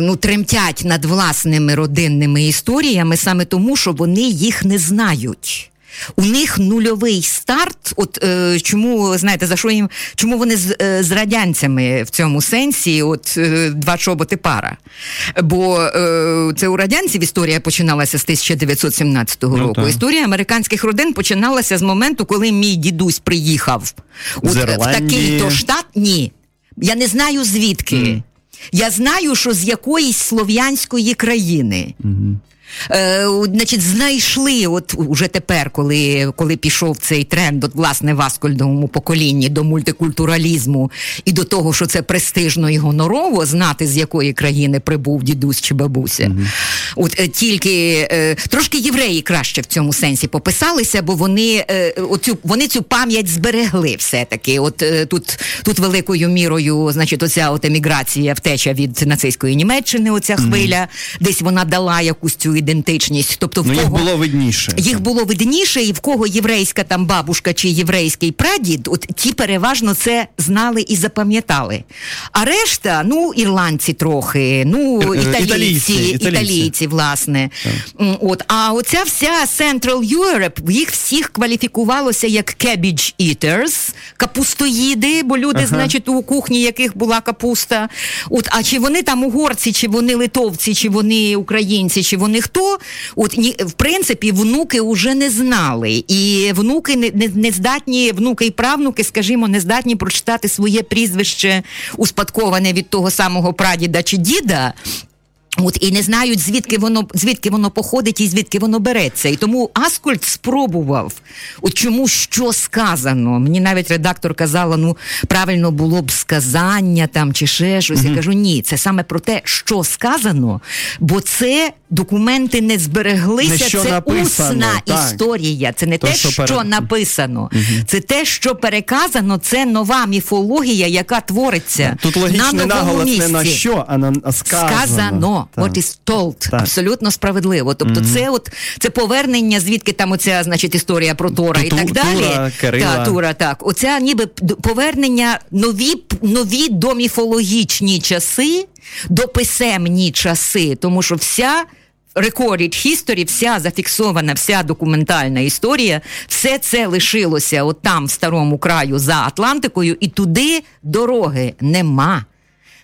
Ну, тремтять над власними родинними історіями саме тому, що вони їх не знають. У них нульовий старт. От е, чому знаєте, за що їм чому вони з, е, з радянцями в цьому сенсі? От е, два чоботи пара? Бо е, це у радянців історія починалася з 1917 ну, року. Так. Історія американських родин починалася з моменту, коли мій дідусь приїхав От, в такий то штат. Ні, я не знаю звідки. Mm. Я знаю, що з якоїсь слов'янської країни. Mm-hmm. Е, значить, знайшли, от уже тепер, коли коли пішов цей тренд, от власне в аскольдовому поколінні до мультикультуралізму і до того, що це престижно і гонорово знати, з якої країни прибув дідусь чи бабуся. Mm-hmm. От е, тільки е, трошки євреї краще в цьому сенсі пописалися, бо вони оцю вони цю пам'ять зберегли все-таки. От тут тут великою мірою, значить, оця от еміграція, втеча від нацистської Німеччини, оця хвиля, mm-hmm. десь вона дала якусь цю ідентичність. Тобто в ну, кого їх було видніше. Їх було видніше, і в кого єврейська там бабушка чи єврейський прадід, от ті переважно це знали і запам'ятали. А решта, ну, ірландці трохи, ну, Е, італійці, італійці, італійці. італійці, власне. М, От, а оця вся Central Europe, їх всіх кваліфікувалося як cabbage eaters, капустоїди, бо люди, Ага. значить, у кухні яких була капуста. От, а чи вони там угорці, чи вони литовці, чи вони українці, чи вони хто? От ні, в принципі, внуки вже не знали. І внуки не, не, не здатні, внуки і правнуки, скажімо, не здатні прочитати своє прізвище, успадковане від того самого прадіда чи діда. От і не знають, звідки воно звідки воно походить і звідки воно береться. І тому Аскольд спробував, от чому що сказано. Мені навіть редактор казала: ну правильно було б сказання там чи ще щось. Mm-hmm. Я кажу, ні, це саме про те, що сказано, бо це документи не збереглися. Не це написано, усна так. історія. Це не То, те, що що, перед- написано, це те, що переказано. Це нова міфологія, яка твориться Тут на логічний новому наголос місці не на що, а на сказано. сказано. Так. What is told. Так. Абсолютно справедливо. Тобто, це от це повернення, звідки там оця, значить, історія про Тора і Ту- так далі. Тура, Кирила. Та, Тура, так. Оця ніби повернення нові, нові доміфологічні часи, дописемні часи, тому що вся. Recorded history, вся зафіксована, вся документальна історія, все це лишилося от там, в старому краю за Атлантикою, і туди дороги нема.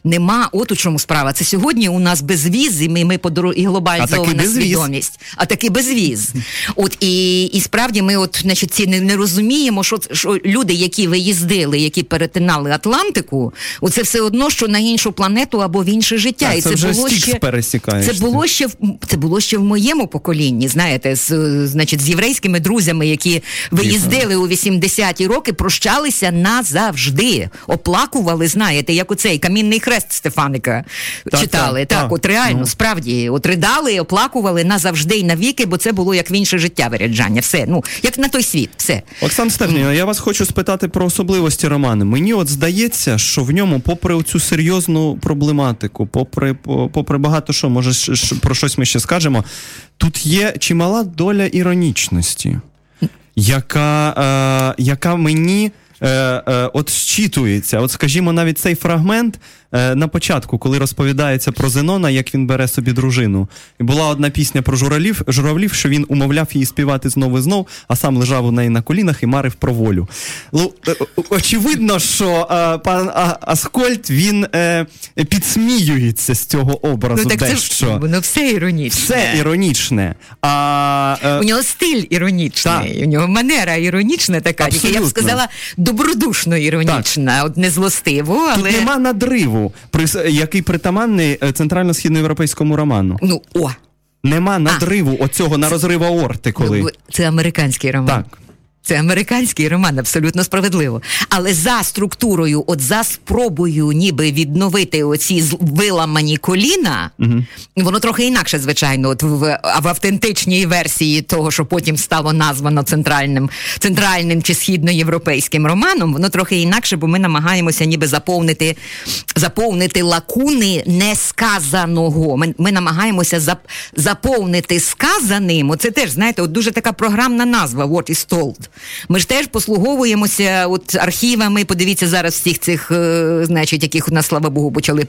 Нема, от у чому справа. Це сьогодні у нас безвіз, і ми, ми подоро... і глобалізована свідомість. А таки безвіз. От і, і справді ми, от, значить, ці не, не розуміємо, що, що люди, які виїздили, які перетинали Атлантику, оце все одно, що на іншу планету або в інше життя. Так, і це вже Стікс пересікаєш Це було ще це було ще в моєму поколінні. Знаєте, з значить, з єврейськими друзями, які виїздили у 80-ті роки, прощалися назавжди, оплакували. Знаєте, як оцей камінний хрест Стефаника Так, читали. так, Так, так. от реально, Ну. справді, от ридали, оплакували назавжди і навіки, бо це було як в інше життя виряджання. Все, ну як на той світ, все. Оксана Стефанівна, я вас хочу спитати про особливості роману. Мені от здається, що в ньому, попри цю серйозну проблематику, попри, попри багато що, може, про щось ми ще скажемо, тут є чимала доля іронічності, яка, е, яка мені. Е, е, от щитується, от скажімо, навіть цей фрагмент на початку, коли розповідається про Зенона, як він бере собі дружину. І була одна пісня про журавлів, журавлів, що він умовляв її співати знову і знов, а сам лежав у неї на колінах і марив про волю. Ну, е, е, очевидно, що е, пан Аскольд він е, підсміюється з цього образу ну так це ж воно все іронічне. Все іронічне. А, е, У нього стиль іронічний, Так. у нього манера іронічна така, тільки я б сказала добродушно іронічна, от не злостиво, але Тут нема надриву, прис- який притаманний е, центрально-східноєвропейському роману. ну о. Нема надриву оцього на розрив аорти, коли. Це американський роман. Так. Це американський роман, абсолютно справедливо. Але за структурою, от за спробою, ніби відновити оці виламані коліна, угу. воно трохи інакше, звичайно, от в, в автентичній версії того, що потім стало названо центральним центральним чи східноєвропейським романом, воно трохи інакше, бо ми намагаємося ніби заповнити заповнити лакуни несказаного. Ми ми намагаємося зап, заповнити сказаним. Оце теж, знаєте, от дуже така програмна назва What is told. Ми ж теж послуговуємося от архівами. Подивіться зараз всіх цих, е, значить, яких у нас, слава Богу, почали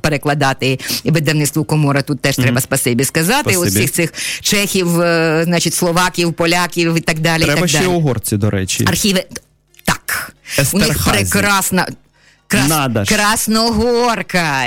перекладати і видавництво комора. Тут теж mm-hmm. треба спасибі сказати. Спасибі. От всіх цих чехів, е, значить, словаків, поляків і так далі. Треба і так ще далі. угорці, до речі. Архіви. Так, Естерхазі. у них прекрасна. Крас... Надо ж. Красногорка.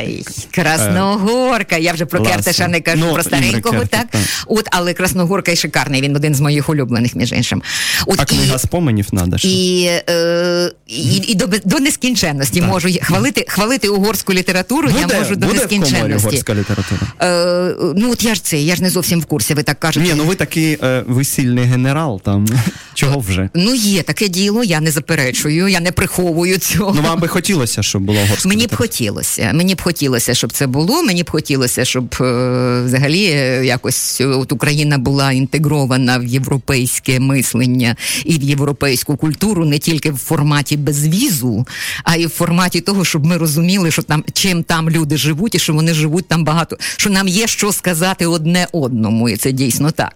Красногорка. Я вже про Кертеша не кажу, Ну, про старенького, Імре так? так? От, але Красногорка і шикарний, він один з моїх улюблених, між іншим. От, А книга споменів надо ж. і, е, і, і до, до нескінченності можу хвалити, хвалити угорську літературу, я Буде, можу до буде в нескінченності. угорська література? Е, ну от я ж це, я ж не зовсім в курсі, ви так кажете. Ні, ну ви такий е, весільний генерал там. Чого вже? Ну, є таке діло, я не заперечую, я не приховую цього. Ну вам би хотілося, щоб була угорська Мені б хотілося. Мені б хотілося, щоб це було. Мені б хотілося, щоб е, взагалі е, якось е, от Україна була інтегрована в європейське мислення і в європейську культуру не тільки в форматі безвізу, а й в форматі того, щоб ми розуміли, що там чим там люди живуть, і що вони живуть там багато, що нам є що сказати одне одному, і це дійсно так.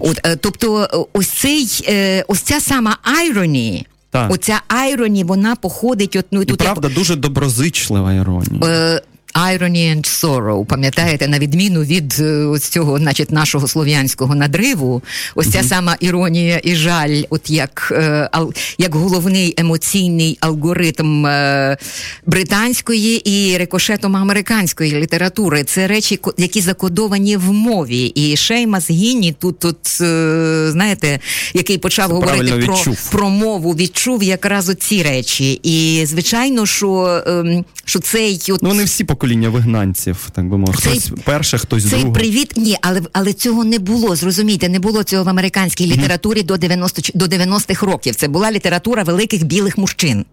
От, е, тобто, е, ось цей, е, ось ця сама айроні. Так. Оця айроні, вона походить от ну і І тут правда дуже доброзичлива іронія. Е, Irony and sorrow, пам'ятаєте, на відміну від е, ось цього, значить, нашого слов'янського надриву, ось ця сама іронія і жаль, от як, е, як головний емоційний алгоритм е, британської і рикошетом американської літератури. Це речі, які закодовані в мові. І Шеймас Гінні тут, тут знаєте, який почав Це говорити про, відчув. про мову, відчув якраз оці речі. І звичайно, що, ем, що цей от Ну вони всі покоління вигнанців, так би мовити. Цей- Хтось перше, хтось Цей друге. привіт, ні, але але цього не було. Зрозумійте, не було цього в американській літературі до 90 ч- до 90-х років. Це була література великих білих мужчин.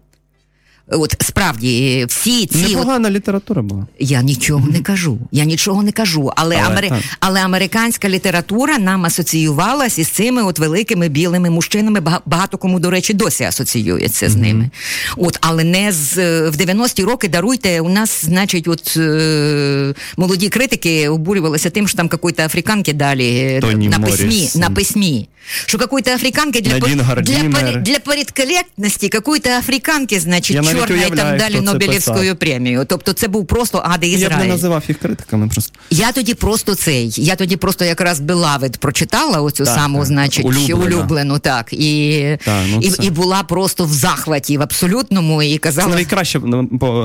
От справді всі ці от, література була. я нічого не кажу. Я нічого не кажу. Але, Але амери... але американська література нам асоціювалася із цими от великими білими мужчинами. Багато кому, до речі, досі асоціюється з ними. От, але не з в 90-ті роки даруйте. У нас, значить, от е... молоді критики обурювалися тим, що там какої-то африканки далі е, Тоні на письмі, на письмі. Що какой-то африканки для, Надін для, для порядколектності, какой-то африканки, значить, Я навіть і там далі Нобелівською премією. Тобто це був просто Ади Я б не називав їх критиками просто. Я тоді просто цей. Я тоді просто якраз Белавид прочитала оцю Так, саму, так. значить, Улюблена. улюблену, так. І, Так, ну і, і була просто в захваті в абсолютному і казала. Це краще, по,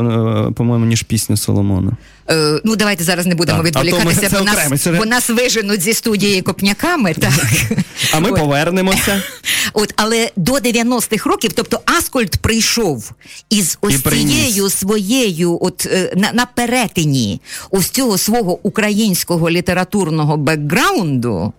е, по-моєму, ніж пісня Соломона. Е, ну, давайте зараз не будемо Так, відволікатися, бо нас, бо нас виженуть зі студії копняками. Так. А ми От. повернемося. От, але до 90-х років, тобто Аскольд прийшов із ось цією своєю, от е, на, на перетині ось цього свого українського літературного бекграунду.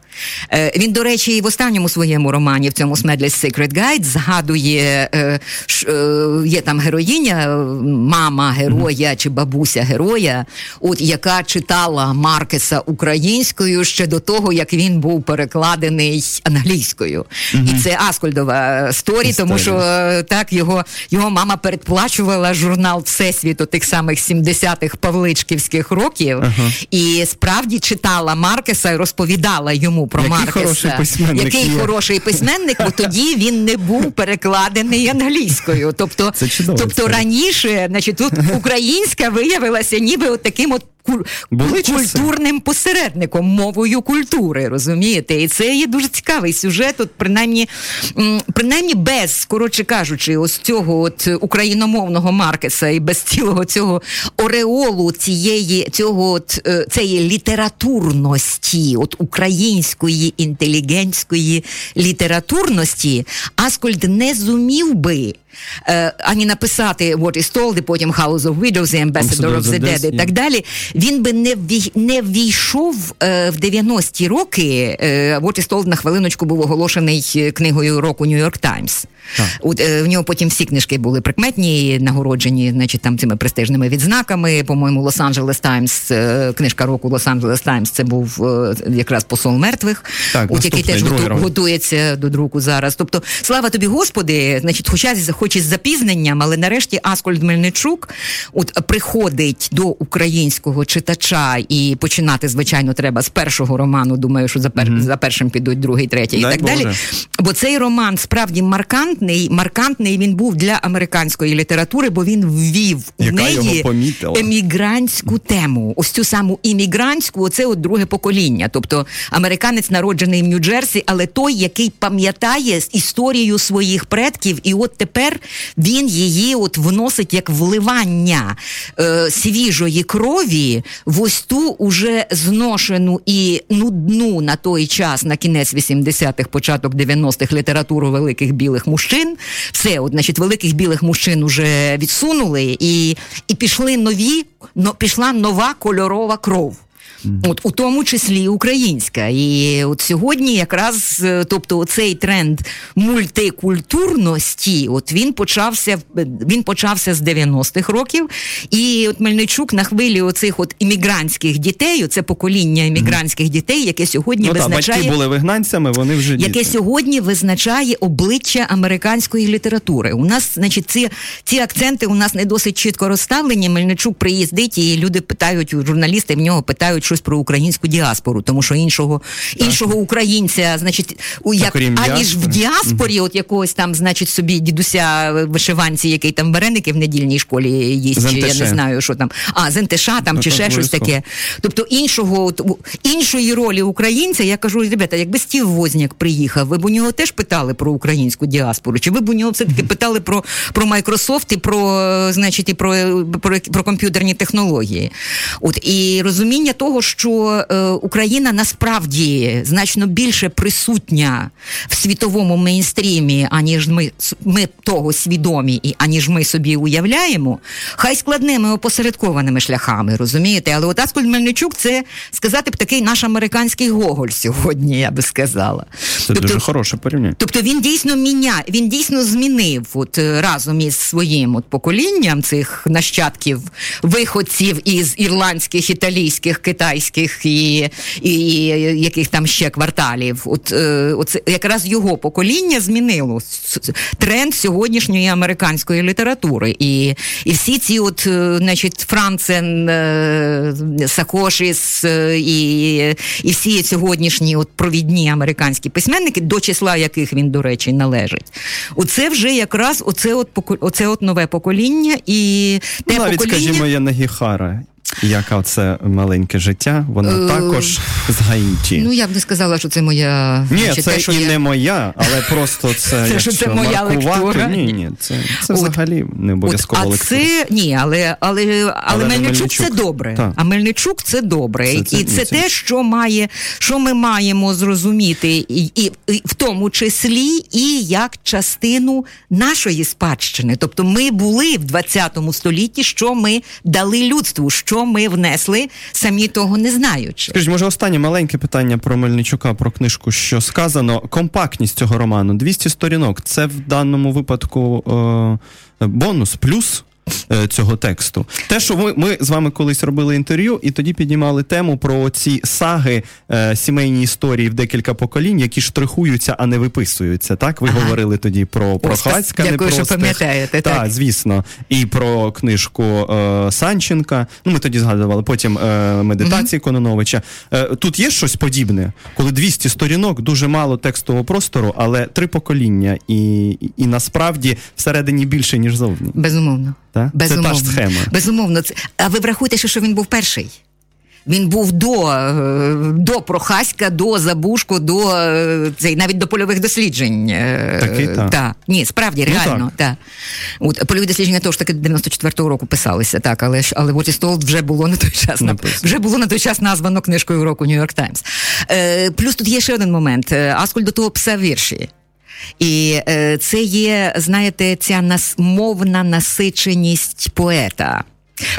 Е, він, до речі, і в останньому своєму романі, в цьому Smedless Secret Guide, згадує, е, ш, е, є там героїня, мама героя чи бабуся героя, от яка читала Маркеса українською ще до того, як він був перекладений англійською. І це Аскольдова сторі, тому що е, так його, його мама передплачувала журнал Всесвіту тих самих 70-х павличківських років, і справді читала Маркеса і розповідала йому про Який Маркеса. хороший письменник Який є. хороший письменник, бо тоді він не був перекладений англійською. Тобто, Це чудова тобто історія. раніше, значить, тут українська виявилася ніби от таким от Були часи. культурним посередником, мовою культури, розумієте? І це є дуже цікавий сюжет, от принаймні, принаймні без, коротше кажучи, ось цього от україномовного Маркеса і без цілого цього ореолу цієї, цього от, е, цієї літературності, от української інтелігентської літературності, Аскольд не зумів би ані написати What is told, і потім House of Widows і Ambassador of the Dead і так далі, він би не не ввійшов в 90-ті роки. What is told на хвилиночку був оголошений книгою року New York Times. От, е, В нього потім всі книжки були прикметні, нагороджені, значить, там цими престижними відзнаками. По-моєму, Лос-Анджелес Таймс, е, книжка року Лос-Анджелес Таймс, це був е, якраз посол мертвих, так, от, який теж готується до друку зараз. Тобто, слава тобі, Господи, значить, хоча хоч із запізненням, але нарешті Аскольд Мельничук от приходить до українського читача і починати, звичайно, треба з першого роману. Думаю, що за пер... mm-hmm. за першим підуть другий, третій Дай і так Боже. далі. Бо цей роман справді маркантний, маркантний він був для американської літератури, бо він ввів у неї емігрантську тему. Ось цю саму іммігрантську, оце от друге покоління. Тобто американець народжений в Нью-Джерсі, але той, який пам'ятає історію своїх предків, і от тепер він її от вносить як вливання е, свіжої крові в ось ту уже зношену і нудну на той час, на кінець 80-х, початок 90-х літературу великих білих мужчин. Все, от, значить, великих білих мужчин уже відсунули, і і пішли нові, но, пішла нова кольорова кров. От у тому числі українська. І от сьогодні якраз е, тобто цей тренд мультикультурності, от він почався він почався з 90-х років. І от Мельничук на хвилі оцих от іммігрантських дітей, це покоління іммігрантських дітей, яке сьогодні ну, визначає батьки були вигнанцями, вони вже яке діти. сьогодні визначає обличчя американської літератури. У нас, значить, ці ці акценти у нас не досить чітко розставлені. Мельничук приїздить, і люди питають, журналісти в нього питають щось про українську діаспору, тому що іншого іншого українця, значить, у як аніж в діаспорі, от якогось там, значить, собі дідуся вишиванці, який там вареники в недільній школі їсть, чи я не знаю, що там, а зентеша там ну, чи ще щось таке. Тобто іншого іншої ролі українця, я кажу, ребята, якби Стів Возняк приїхав, ви б у нього теж питали про українську діаспору, чи ви б у нього все таки питали про про Майкрософт і про значить і про, про, про комп'ютерні технології? От і розуміння того, що е, Україна насправді значно більше присутня в світовому мейнстрімі, аніж ми ми того свідомі, і аніж ми собі уявляємо, хай складними опосередкованими шляхами, розумієте? Але от Аскольд Мельничук це сказати б такий наш американський Гоголь сьогодні, я би сказала. Це тобто, дуже хороше порівняння. Тобто він дійсно міня, він дійсно змінив от разом із своїм от поколінням цих нащадків, виходців із ірландських, італійських, китайських єврейських і і, і яких там ще кварталів. От е, от якраз його покоління змінило тренд сьогоднішньої американської літератури. І і всі ці, от, е, значить, Францен, е, Сакошіс і і всі сьогоднішні от провідні американські письменники, до числа яких він, до речі, належить. Оце вже якраз оце от оце от нове покоління і те Навіть, покоління... скажімо, Янагіхара яка це маленьке життя, вона е, також з Гаїті. Ну я б не сказала, що це моя Ні, це те, що і я... не моя, але просто це, це, що це моя лектура. Ні, ні, це це взагалі не обов'язково от, лектура. Це ні, але але, але, але Мельничук, це добре. А Мельничук це добре. Це, це, і це, те, що має, що ми маємо зрозуміти, і, і, і в тому числі і як частину нашої спадщини. Тобто ми були в 20 столітті, що ми дали людству. що ми внесли, самі того не знаючи. Скажіть, може, останнє маленьке питання про Мельничука, про книжку, що сказано. Компактність цього роману 200 сторінок. Це в даному випадку е, бонус, плюс. Е, цього тексту. Те, що ми ми з вами колись робили інтерв'ю, і тоді піднімали тему про ці саги, е, сімейні історії в декілька поколінь, які штрихуються, а не виписуються. Так, ви ага. говорили тоді про Прохацька, не Дякую, що пам'ятаєте. Так, так, звісно, і про книжку е, Санченка. Ну, ми тоді згадували потім е, медитації угу. Кононовича. Е, тут є щось подібне, коли 200 сторінок, дуже мало текстового простору, але три покоління, і, і, і насправді всередині більше ніж зовні. Безумовно. Так? Безумовно. Це та ж схема. Безумовно. А ви врахуєте, що він був перший? Він був до е, до Прохаська, до Забушко, до е, цей навіть до польових досліджень. Е, Такий, та. та. Ні, справді, ну, реально. Так. Та. От, Польові дослідження того ж таки 94-го року писалися, так, але але What is вже було на той час Написано. вже було на той час названо книжкою року Нью-Йорк Таймс. Плюс тут є ще один момент. Аскольд до того писав вірші. І е, це є, знаєте, ця мовна насиченість поета.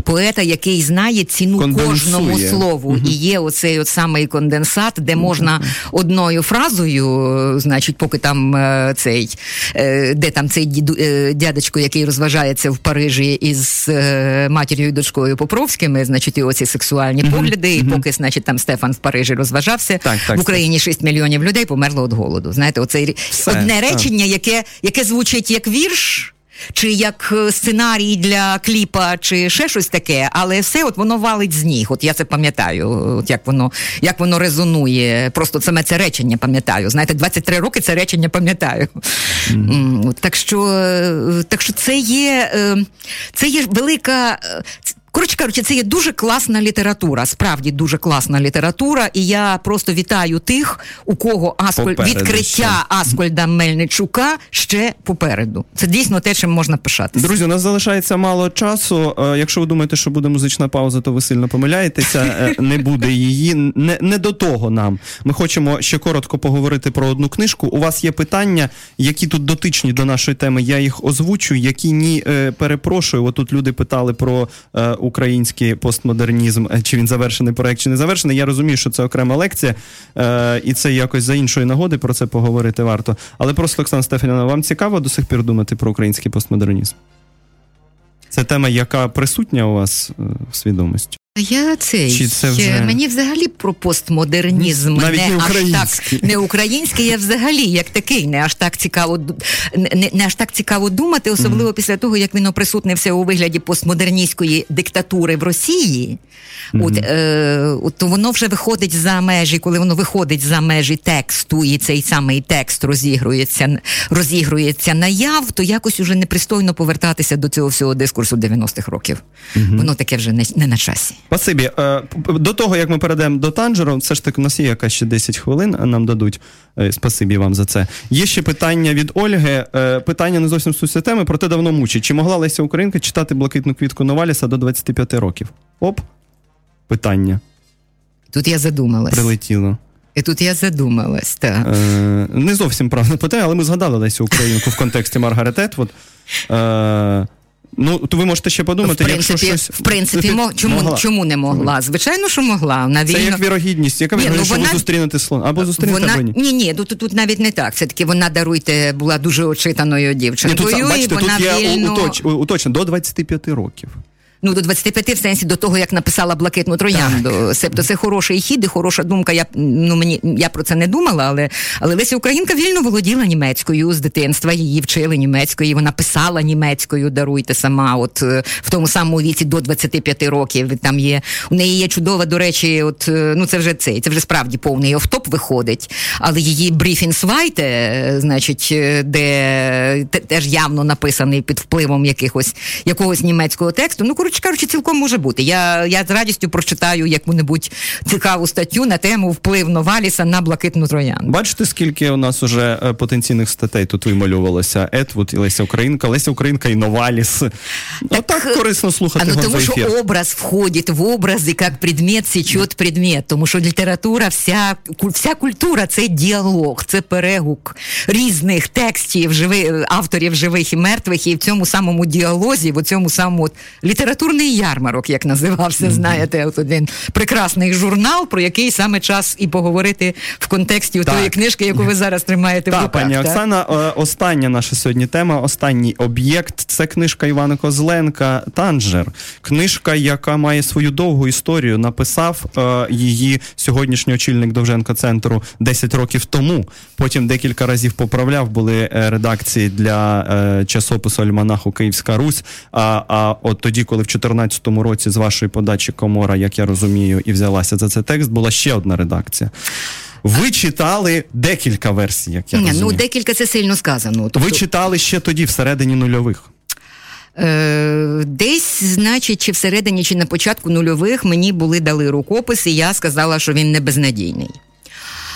Поета, який знає ціну Конденсує. кожному слову, uh-huh. і є оцей от самий конденсат, де можна uh-huh. одною фразою, значить, поки там е, цей, е, де там цей е, дядечко, який розважається в Парижі із матір'ю і дочкою Попровськими, значить, і оці сексуальні uh-huh. погляди, і поки, значить, там Стефан в Парижі розважався, так, так, в Україні 6 мільйонів людей померло від голоду. Знаєте, оце одне речення, яке, яке звучить як вірш чи як е, сценарій для кліпа, чи ще щось таке, але все от воно валить з ніг. От я це пам'ятаю, от як воно як воно резонує. Просто саме це речення пам'ятаю. Знаєте, 23 роки це речення пам'ятаю. Mm. Так що е, так що це є, е, це є велика. Коротше кажучи, це є дуже класна література, справді дуже класна література, і я просто вітаю тих, у кого Асколь відкриття ще. Аскольда Мельничука ще попереду. Це дійсно те, чим можна пишатися. Друзі, у нас залишається мало часу. Е, якщо ви думаєте, що буде музична пауза, то ви сильно помиляєтеся. Е, не буде її. Не, не до того нам. Ми хочемо ще коротко поговорити про одну книжку. У вас є питання, які тут дотичні до нашої теми. Я їх озвучу, які ні е, перепрошую. Отут люди питали про український постмодернізм, е, чи він завершений проект, чи не завершений. Я розумію, що це окрема лекція, е, і це якось за іншої нагоди про це поговорити варто. Але просто, Оксана Стефаніна, вам цікаво до сих пір думати про український постмодернізм? Це тема, яка присутня у вас е, в свідомості? Я цей Чи це вже... мені взагалі про постмодернізм Навіть не, не аж так не український, я взагалі як такий не аж так цікаво не, не аж так цікаво думати, особливо mm-hmm. після того, як він оприсутнився у вигляді постмодерністської диктатури в Росії. Mm-hmm. От, е, от воно вже виходить за межі, коли воно виходить за межі тексту, і цей самий текст розігрується розігрується наяв, то якось уже непристойно повертатися до цього всього дискурсу 90-х років. Mm-hmm. Воно таке вже не, не на часі. Спасибі. Е, до того, як ми перейдемо до танжеру, все ж таки у нас є якась ще 10 хвилин, нам дадуть. Е, спасибі вам за це. Є ще питання від Ольги. Е, питання не зовсім стосується теми, проте давно мучить. Чи могла Леся Українка читати блакитну квітку Новаліса до 25 років? Оп, питання. Тут я задумалась. Прилетіло. І тут я задумалась, так. Е, Не зовсім правильне питання, але ми згадали Лесю Українку в контексті Маргарет Етвуд. Е, Ну, то ви можете ще подумати, в принципі, якщо щось... В принципі, мо, чому могла. чому не могла? Звичайно, що могла. Вона Це як вірогідність, яка вона... що ви зустрінете слон. Або зустрінете, вона... або ні. Ні, ні, тут, тут навіть не так. Все-таки вона, даруйте, була дуже очитаною дівчинкою. Ні, тут, бачите, і вона тут є вільно... уточ... уточно, до 25 років. Ну, до 25 в сенсі до того, як написала блакитну троянду. Себто це хороший хід і хороша думка. Я ну мені я про це не думала, але але Леся Українка вільно володіла німецькою з дитинства. Її вчили німецькою. Вона писала німецькою, даруйте сама. От е, в тому самому віці до 25 років. Там є у неї є чудова, до речі, от е, ну це вже цей, це вже справді повний офтоп виходить. Але її бріфінсвайте, е, значить, де теж явно написаний під впливом якихось якогось німецького тексту. Ну коротше кажучи, цілком може бути. Я я з радістю прочитаю яку-небудь цікаву статтю на тему вплив Новаліса на блакитну троян. Бачите, скільки у нас уже е, потенційних статей тут вималювалося? Етвуд і Леся Українка, Леся Українка і Новаліс. Так, Отак корисно слухати. А, ну, тому що образ входить в образ, і як предмет січет предмет. Тому що література, вся вся культура це діалог, це перегук різних текстів, живи, авторів живих і мертвих, і в цьому самому діалозі, в цьому самому літературний ярмарок, як називався, знаєте, от один прекрасний журнал, про який саме час і поговорити в контексті так. тої книжки, яку ви зараз тримаєте так, в руках. Пані так? Оксана, е, остання наша сьогодні тема, останній об'єкт це книжка Івана Козленка Танжер. Книжка, яка має свою довгу історію, написав е, її сьогоднішній очільник Довженко центру 10 років тому. Потім декілька разів поправляв були е, редакції для е, часопису Альманаху Київська Русь. А а от тоді, коли в 2014 році з вашої подачі Комора, як я розумію, і взялася за цей текст, була ще одна редакція. Ви читали декілька версій, як я Ні, розумію. Ну, декілька це сильно сказано. Тобто... Ви читали ще тоді, всередині нульових. Е, десь, значить, чи всередині, чи на початку нульових мені були дали рукопис, і я сказала, що він не безнадійний.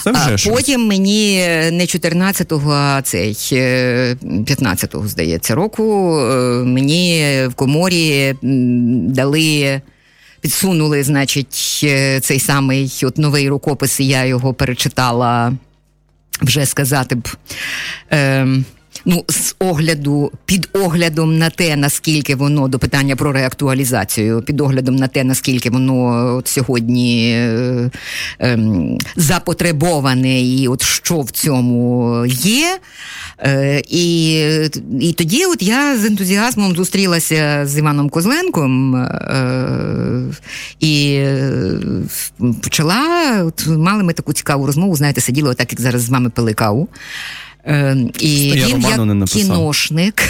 Це вже а щось. Потім мені не 14-го, а цей 15-го, здається, року е, мені в коморі дали. Підсунули, значить, е, цей самий от новий рукопис, і я його перечитала вже сказати б. Е, Ну, з огляду, під оглядом на те, наскільки воно до питання про реактуалізацію, під оглядом на те, наскільки воно от сьогодні е, е, запотребоване, і от що в цьому є. Е, і і тоді от я з ентузіазмом зустрілася з Іваном Козленком е, і почала, от мали ми таку цікаву розмову, знаєте, сиділи отак, як зараз з вами пили каву. Е, і Я він як кіношник,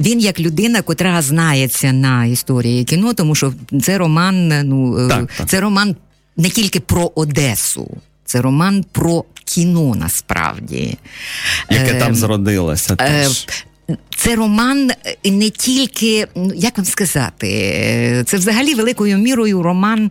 він як людина, котра знається на історії кіно, тому що це роман, ну е, Так, так. це роман не тільки про Одесу, це роман про кіно насправді. Яке Е, там зродилося е, теж. Це роман е, не тільки, ну, як вам сказати, е, це взагалі великою мірою роман.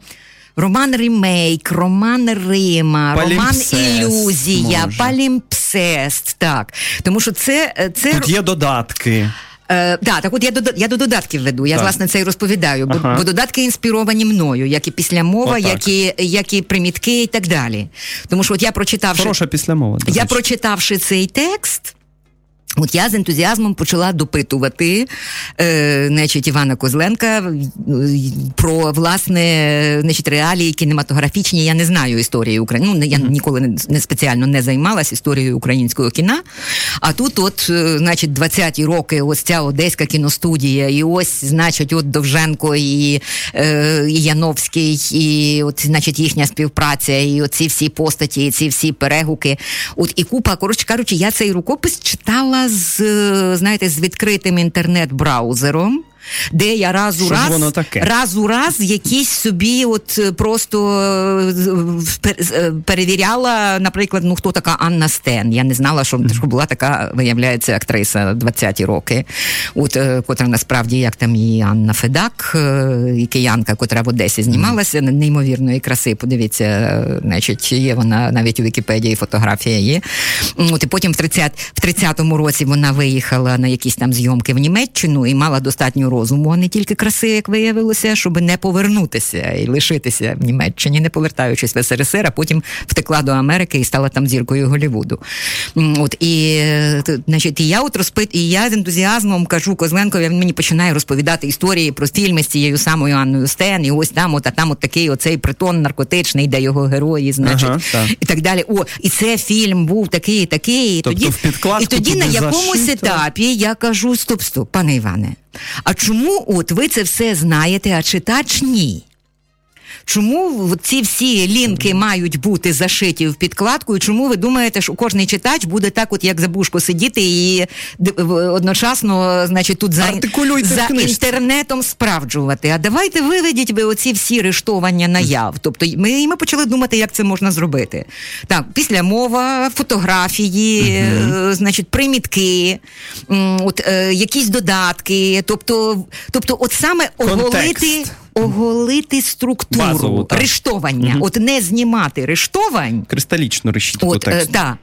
Роман ремейк, роман Рима, роман Ілюзія, може. палімпсест. Так. Тому що це. е, це Тут є додатки. Е, да, так от я до я до додатків веду. Я Так. власне це і розповідаю, бо, Ага. бо додатки інспіровані мною, як і післямова, Отак. як і, як і примітки, і так далі. Тому що от я прочитавши Хороша післямова. до я речі. прочитавши цей текст. От я з ентузіазмом почала допитувати е, значить, Івана Козленка е, про власне значить, реалії кінематографічні. Я не знаю історії України. Ну, я ніколи не, не спеціально не займалась історією українського кіна. А тут, от, е, значить, 20-ті роки, ось ця одеська кіностудія, і ось, значить, от Довженко і, е, і Яновський, і от, значить, їхня співпраця, і оці всі постаті, і ці всі перегуки. От і купа, коротше кажучи, я цей рукопис читала з, е, знаєте, з відкритим інтернет-браузером. Де я раз у раз, воно таке? раз у раз якісь собі от е, просто е, е, перевіряла, наприклад, ну хто така Анна Стен. Я не знала, що, що була така, виявляється, актриса 20-ті роки, от котра насправді як там і Анна Федак, і киянка, котра в Одесі знімалася, неймовірної краси. Подивіться, значить, є вона навіть у Вікіпедії фотографія є. От і потім в 30, в 30-му році вона виїхала на якісь там зйомки в Німеччину і мала достатньо розуму, а не тільки краси, як виявилося, щоб не повернутися і лишитися в Німеччині, не повертаючись в СРСР, а потім втекла до Америки і стала там зіркою Голлівуду. М, От і е, значить, і я от розпит, і я з ентузіазмом кажу Козленкові, він мені починає розповідати історії про фільми з цією самою Анною Стен, і ось там, от а там от такий оцей притон наркотичний, де його герої, значить, Ага, так. і так далі. О, і це фільм був такий, такий. І Тобто тоді, в і тоді на якомусь зашито? етапі я кажу: стоп, стоп, пане Іване. А чому от ви це все знаєте, а читач ні? Чому ці всі лінки мають бути зашиті в підкладку? І чому ви думаєте, що кожний читач буде так, от як за бушко сидіти і одночасно, значить, тут за, за інтернетом справджувати? А давайте виведіть ви оці всі рештування наяв. Тобто ми, і ми почали думати, як це можна зробити. Так, після мова, фотографії, е, значить, примітки, от, е, якісь додатки. Тобто, тобто, от саме оголити. Контекст. Оголити структуру Базову, так. рештовання, от не знімати рештовань, Кристалічну решітку От, е, да.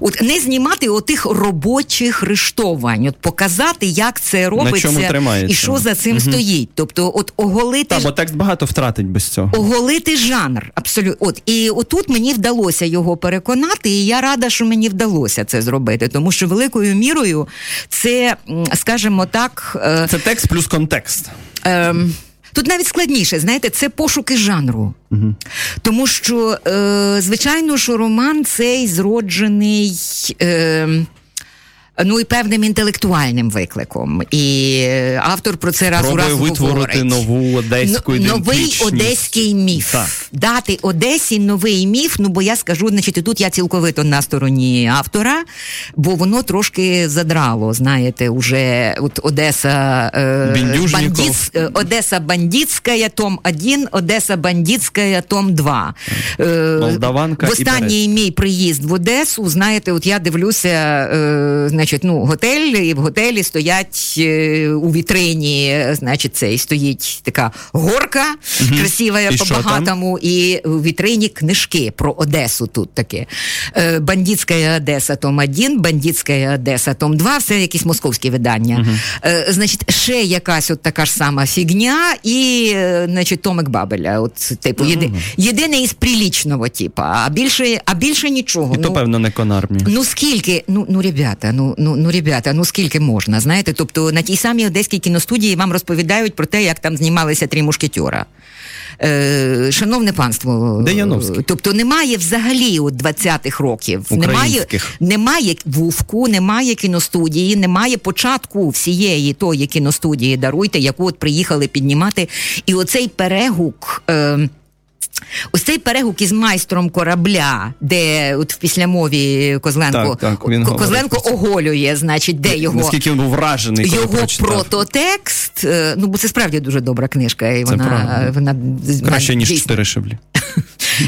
От не знімати отих робочих рештовань, от показати, як це робиться і що за цим стоїть. Тобто, от оголити Та, бо текст багато втратить без цього. оголити жанр. Абсолютно. От і отут мені вдалося його переконати, і я рада, що мені вдалося це зробити, тому що великою мірою це, скажімо так. е, Це текст плюс контекст. Ем, Тут навіть складніше, знаєте, це пошуки жанру. Тому що, е, звичайно, що роман цей зроджений. Е, Ну і певним інтелектуальним викликом, і е, автор про це раз у раз витворити говорить. нову одеську Ну, новий одеський міф. Так. Дати Одесі новий міф. Ну бо я скажу, значить, і тут я цілковито на стороні автора, бо воно трошки задрало. Знаєте, уже от Одеса е, Бендюжніков. е, Одеса бандитська, том 1, Одеса бандитська, том 2. Е, Молдаванка в і останній мій приїзд в Одесу, знаєте, от я дивлюся, е, значить, ну, готель, і в готелі стоять е, у вітрині, значить, це і стоїть така горка угу. красива по-багатому, і в вітрині книжки про Одесу тут таке. Е, Бандитська Одеса, том 1, Бандитська Одеса, том 2, все якісь московські видання. Угу. Значить, ще якась от така ж сама фігня, і значить, Томик Бабеля. От, типу, єди, єдине із прилічного, типу, а більше, а більше нічого. І то, ну, певно, не конармі. Ну скільки, ну ну ребята, ну ну ну ребята, ну скільки можна, знаєте? Тобто на тій самій одеській кіностудії вам розповідають про те, як там знімалися три мушкетера. Е, Шановне панство, Деяновський. тобто немає взагалі от 20-х років, немає немає вувку, немає кіностудії, немає початку всієї тої кіностудії даруйте, яку от приїхали піднімати. І оцей перегук. Е, Ось цей перегук із майстром корабля, де от в післямові Козленко так, так, він Козленко оголює, значить, де його наскільки він був вражений, коли його прочитав. прототекст. Е, ну бо це справді дуже добра книжка. І вона, вона краще ніж чотири шиблі.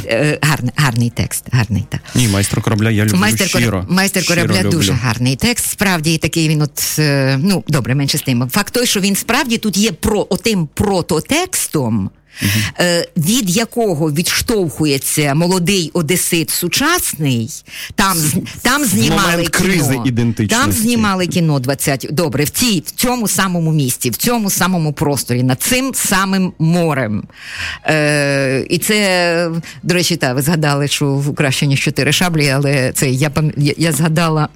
Е, гарний, гарний текст. Гарний так. Ні, майстер корабля. Я люблю майстер щиро. Майстер щиро корабля люблю. дуже гарний текст. Справді такий він, от е, ну добре, менше з тим. Факт той, що він справді тут є про отим прототекстом. Uh-huh. Від якого відштовхується молодий одесит сучасний, там там знімали кіно. кризи ідентичності. Там знімали кіно 20... Добре, в цій, в цьому самому місці, в цьому самому просторі, над цим самим морем. Е, І це, до речі, та ви згадали, що в краще ніж чотири шаблі, але це я я, я згадала.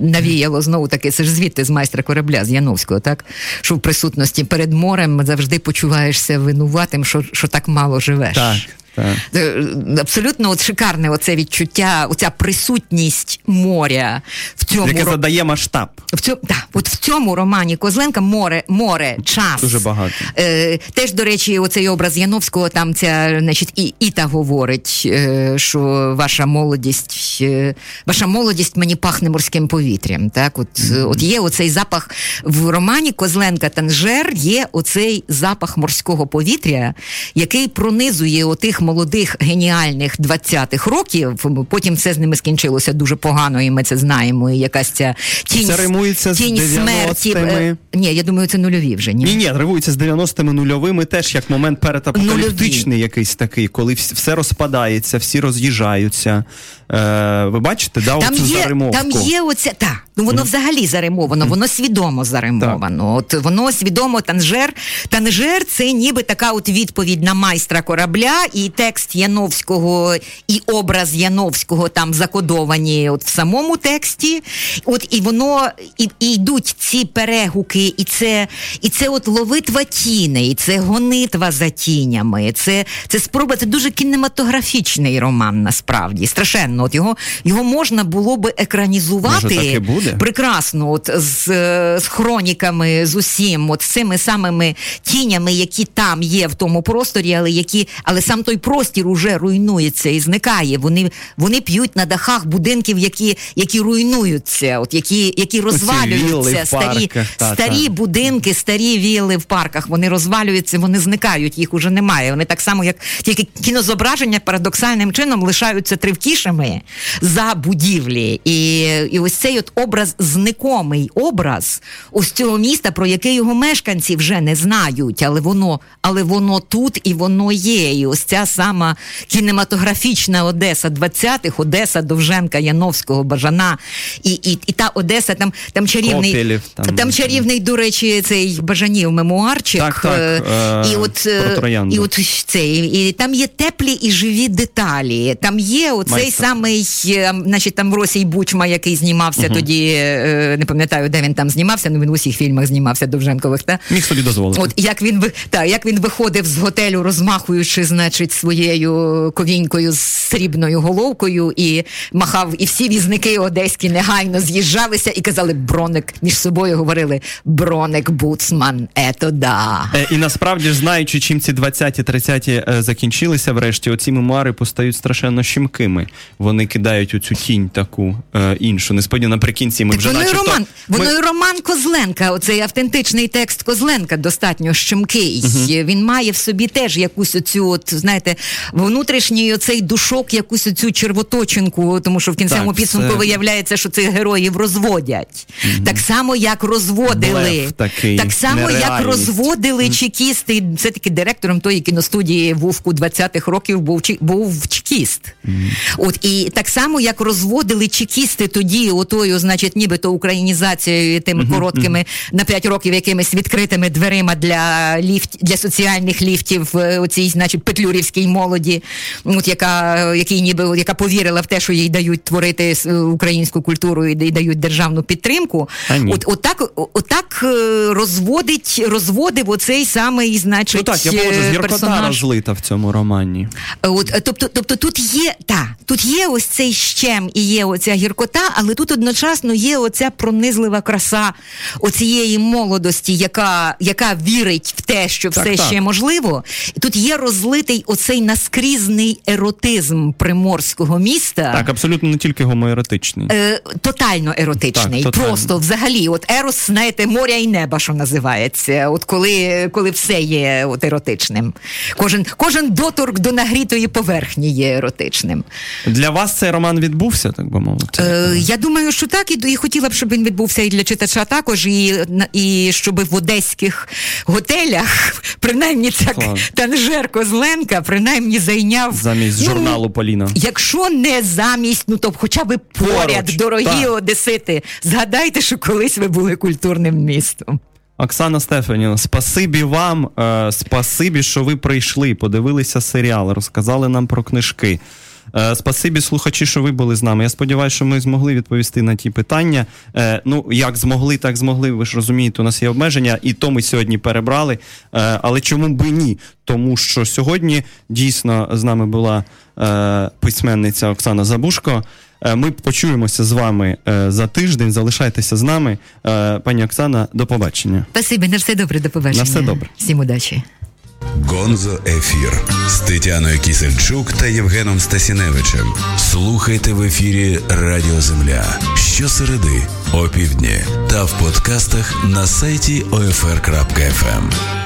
Навіяло знову таки, це ж звідти з майстра корабля з Яновського, так що в присутності перед морем завжди почуваєшся винуватим, що що так мало живеш. Так. Так. Е, абсолютно от шикарне оце відчуття, оця присутність моря в цьому яке задає масштаб. В цьому да, от в цьому романі Козленка море, море, час дуже багато. Е, Теж до речі, оцей образ Яновського там ця значить і Іта говорить, е, що ваша молодість, е, ваша молодість мені пахне морським повітрям. Так, от mm-hmm. от є оцей запах в романі Козленка Танжер. Є оцей запах морського повітря, який пронизує отих молодих геніальних 20-х років. Потім все з ними скінчилося дуже погано, і ми це знаємо. І якась ця тінь, це римується тінь з смерті. Е, ні, я думаю, це нульові вже. Ні, ні, ні римується з 90-ми нульовими теж як момент перетапокаліптичний якийсь такий, коли все розпадається, всі роз'їжджаються. Е, Ви бачите, да, там оцю є, заримовку? Там є оця, та, ну воно mm. взагалі заримовано, воно свідомо заримовано. От воно свідомо Танжер. Танжер це ніби така от відповідь на майстра корабля, і текст Яновського, і образ Яновського там закодовані от в самому тексті. От і воно і, і йдуть ці перегуки, і це і це от ловитва тіни, і це гонитва за тінями. Це це спроба, це дуже кінематографічний роман, насправді. Страшенно. От його його можна було би екранізувати Може, так буде? прекрасно, от з, з хроніками, з усім, от з цими самими тінями, які там є в тому просторі, але які, але сам той простір уже руйнується і зникає. Вони вони п'ють на дахах будинків, які які руйнуються, от які які розвалюються. Старі парках, та, старі та. будинки, старі вілли в парках. Вони розвалюються, вони зникають, їх уже немає. Вони так само, як тільки кінозображення парадоксальним чином лишаються тривкішими за будівлі. І і ось цей от образ, зникомий образ ось цього міста, про яке його мешканці вже не знають, але воно, але воно тут і воно є. І ось ця сама кінематографічна Одеса 20-х, Одеса Довженка, Яновського, Бажана. І і, і та Одеса, там там чарівний Копілів, там, там чарівний, до речі, цей Бажанів мемуарчик. Так, так, е, і от, і от цей, і там є теплі і живі деталі. Там є оцей Майстер. Самий, е, значить, там Росій Бучма, який знімався uh тоді, е, не пам'ятаю, де він там знімався, ну він в усіх фільмах знімався Довженкових. Та? Міг собі дозволити. От як він та, як він виходив з готелю, розмахуючи, значить, своєю ковінькою з срібною головкою, і махав, і всі візники одеські негайно з'їжджалися і казали броник між собою говорили броник Буцман, ето да. Е, і насправді ж знаючи, чим ці 20-ті, 30-ті е, закінчилися, врешті, оці мемуари постають страшенно щемкими. Вони кидають оцю тінь таку е, іншу. Несподівано наприкінці ми так вже воно начебто... роман, ми... воно і роман Козленка. Оцей автентичний текст Козленка достатньо щемкий. Uh-huh. Він має в собі теж якусь оцю, от знаєте, внутрішній оцей зв'язок, якусь цю червоточинку, тому що в кінцевому підсумку це- виявляється, що цих героїв розводять. Так само, як розводили, такий, так само, як нереальність. розводили чекісти. Все таки директором тої кіностудії Вовку 20-х років був був чекіст. От і так само, як розводили чекісти тоді, отою, значить, нібито українізацією тими короткими на 5 років якимись відкритими дверима для ліфт для соціальних ліфтів е, оцій, значить, петлюрівській молоді, от яка який ніби яка повірила в те, що їй дають творити українську культуру і дають державну підтримку. Ні. От отак, отак е, розводить, розводив оцей самий, значить, Ну так, я можу е, персонаж. розлита в цьому романі. От, е, тобто, тобто тут є та, тут є ось цей щем і є оця гіркота, але тут одночасно є оця пронизлива краса оцієї молодості, яка, яка вірить в те, що Так, все так. ще можливо. І тут є розлитий оцей наскрізний еротизм приморського міста. Так, абсолютно не тільки гомоеротичний. Е, тотально еротичний, Так, тотально. просто взагалі, от ерос, знаєте, моря і неба, що називається. От коли, коли все є от еротичним. Кожен, кожен доторк до нагрітої поверхні є еротичним. Для вас цей роман відбувся, так би мовити. Е, я думаю, що так, і, і хотіла б, щоб він відбувся і для читача також, і, і щоб в одеських готелях, принаймні так, Клас. Танжер Козленка, принаймні зайняв Замість ну, журналу Поліна. Якщо не замість, ну то хоча б поряд, Поруч, дорогі так. одесити, згадайте, що колись ви були культурним містом. Оксана Стефаніна, спасибі вам, е, спасибі, що ви прийшли, подивилися серіал, розказали нам про книжки. Е, спасибі, слухачі, що ви були з нами. Я сподіваюся, що ми змогли відповісти на ті питання. Е, ну, як змогли, так змогли. Ви ж розумієте, у нас є обмеження, і то ми сьогодні перебрали. Е, але чому би ні? Тому що сьогодні дійсно з нами була е, письменниця Оксана Забушко. Ми почуємося з вами за тиждень. Залишайтеся з нами. Пані Оксана, до побачення. Спасибі, на все добре, до побачення. На все добре. Всім удачі. Гонзо Ефір з Тетяною Кісельчук та Євгеном Стасіневичем. Слухайте в ефірі Радіо Земля щосереди опівдні та в подкастах на сайті OFR.FM.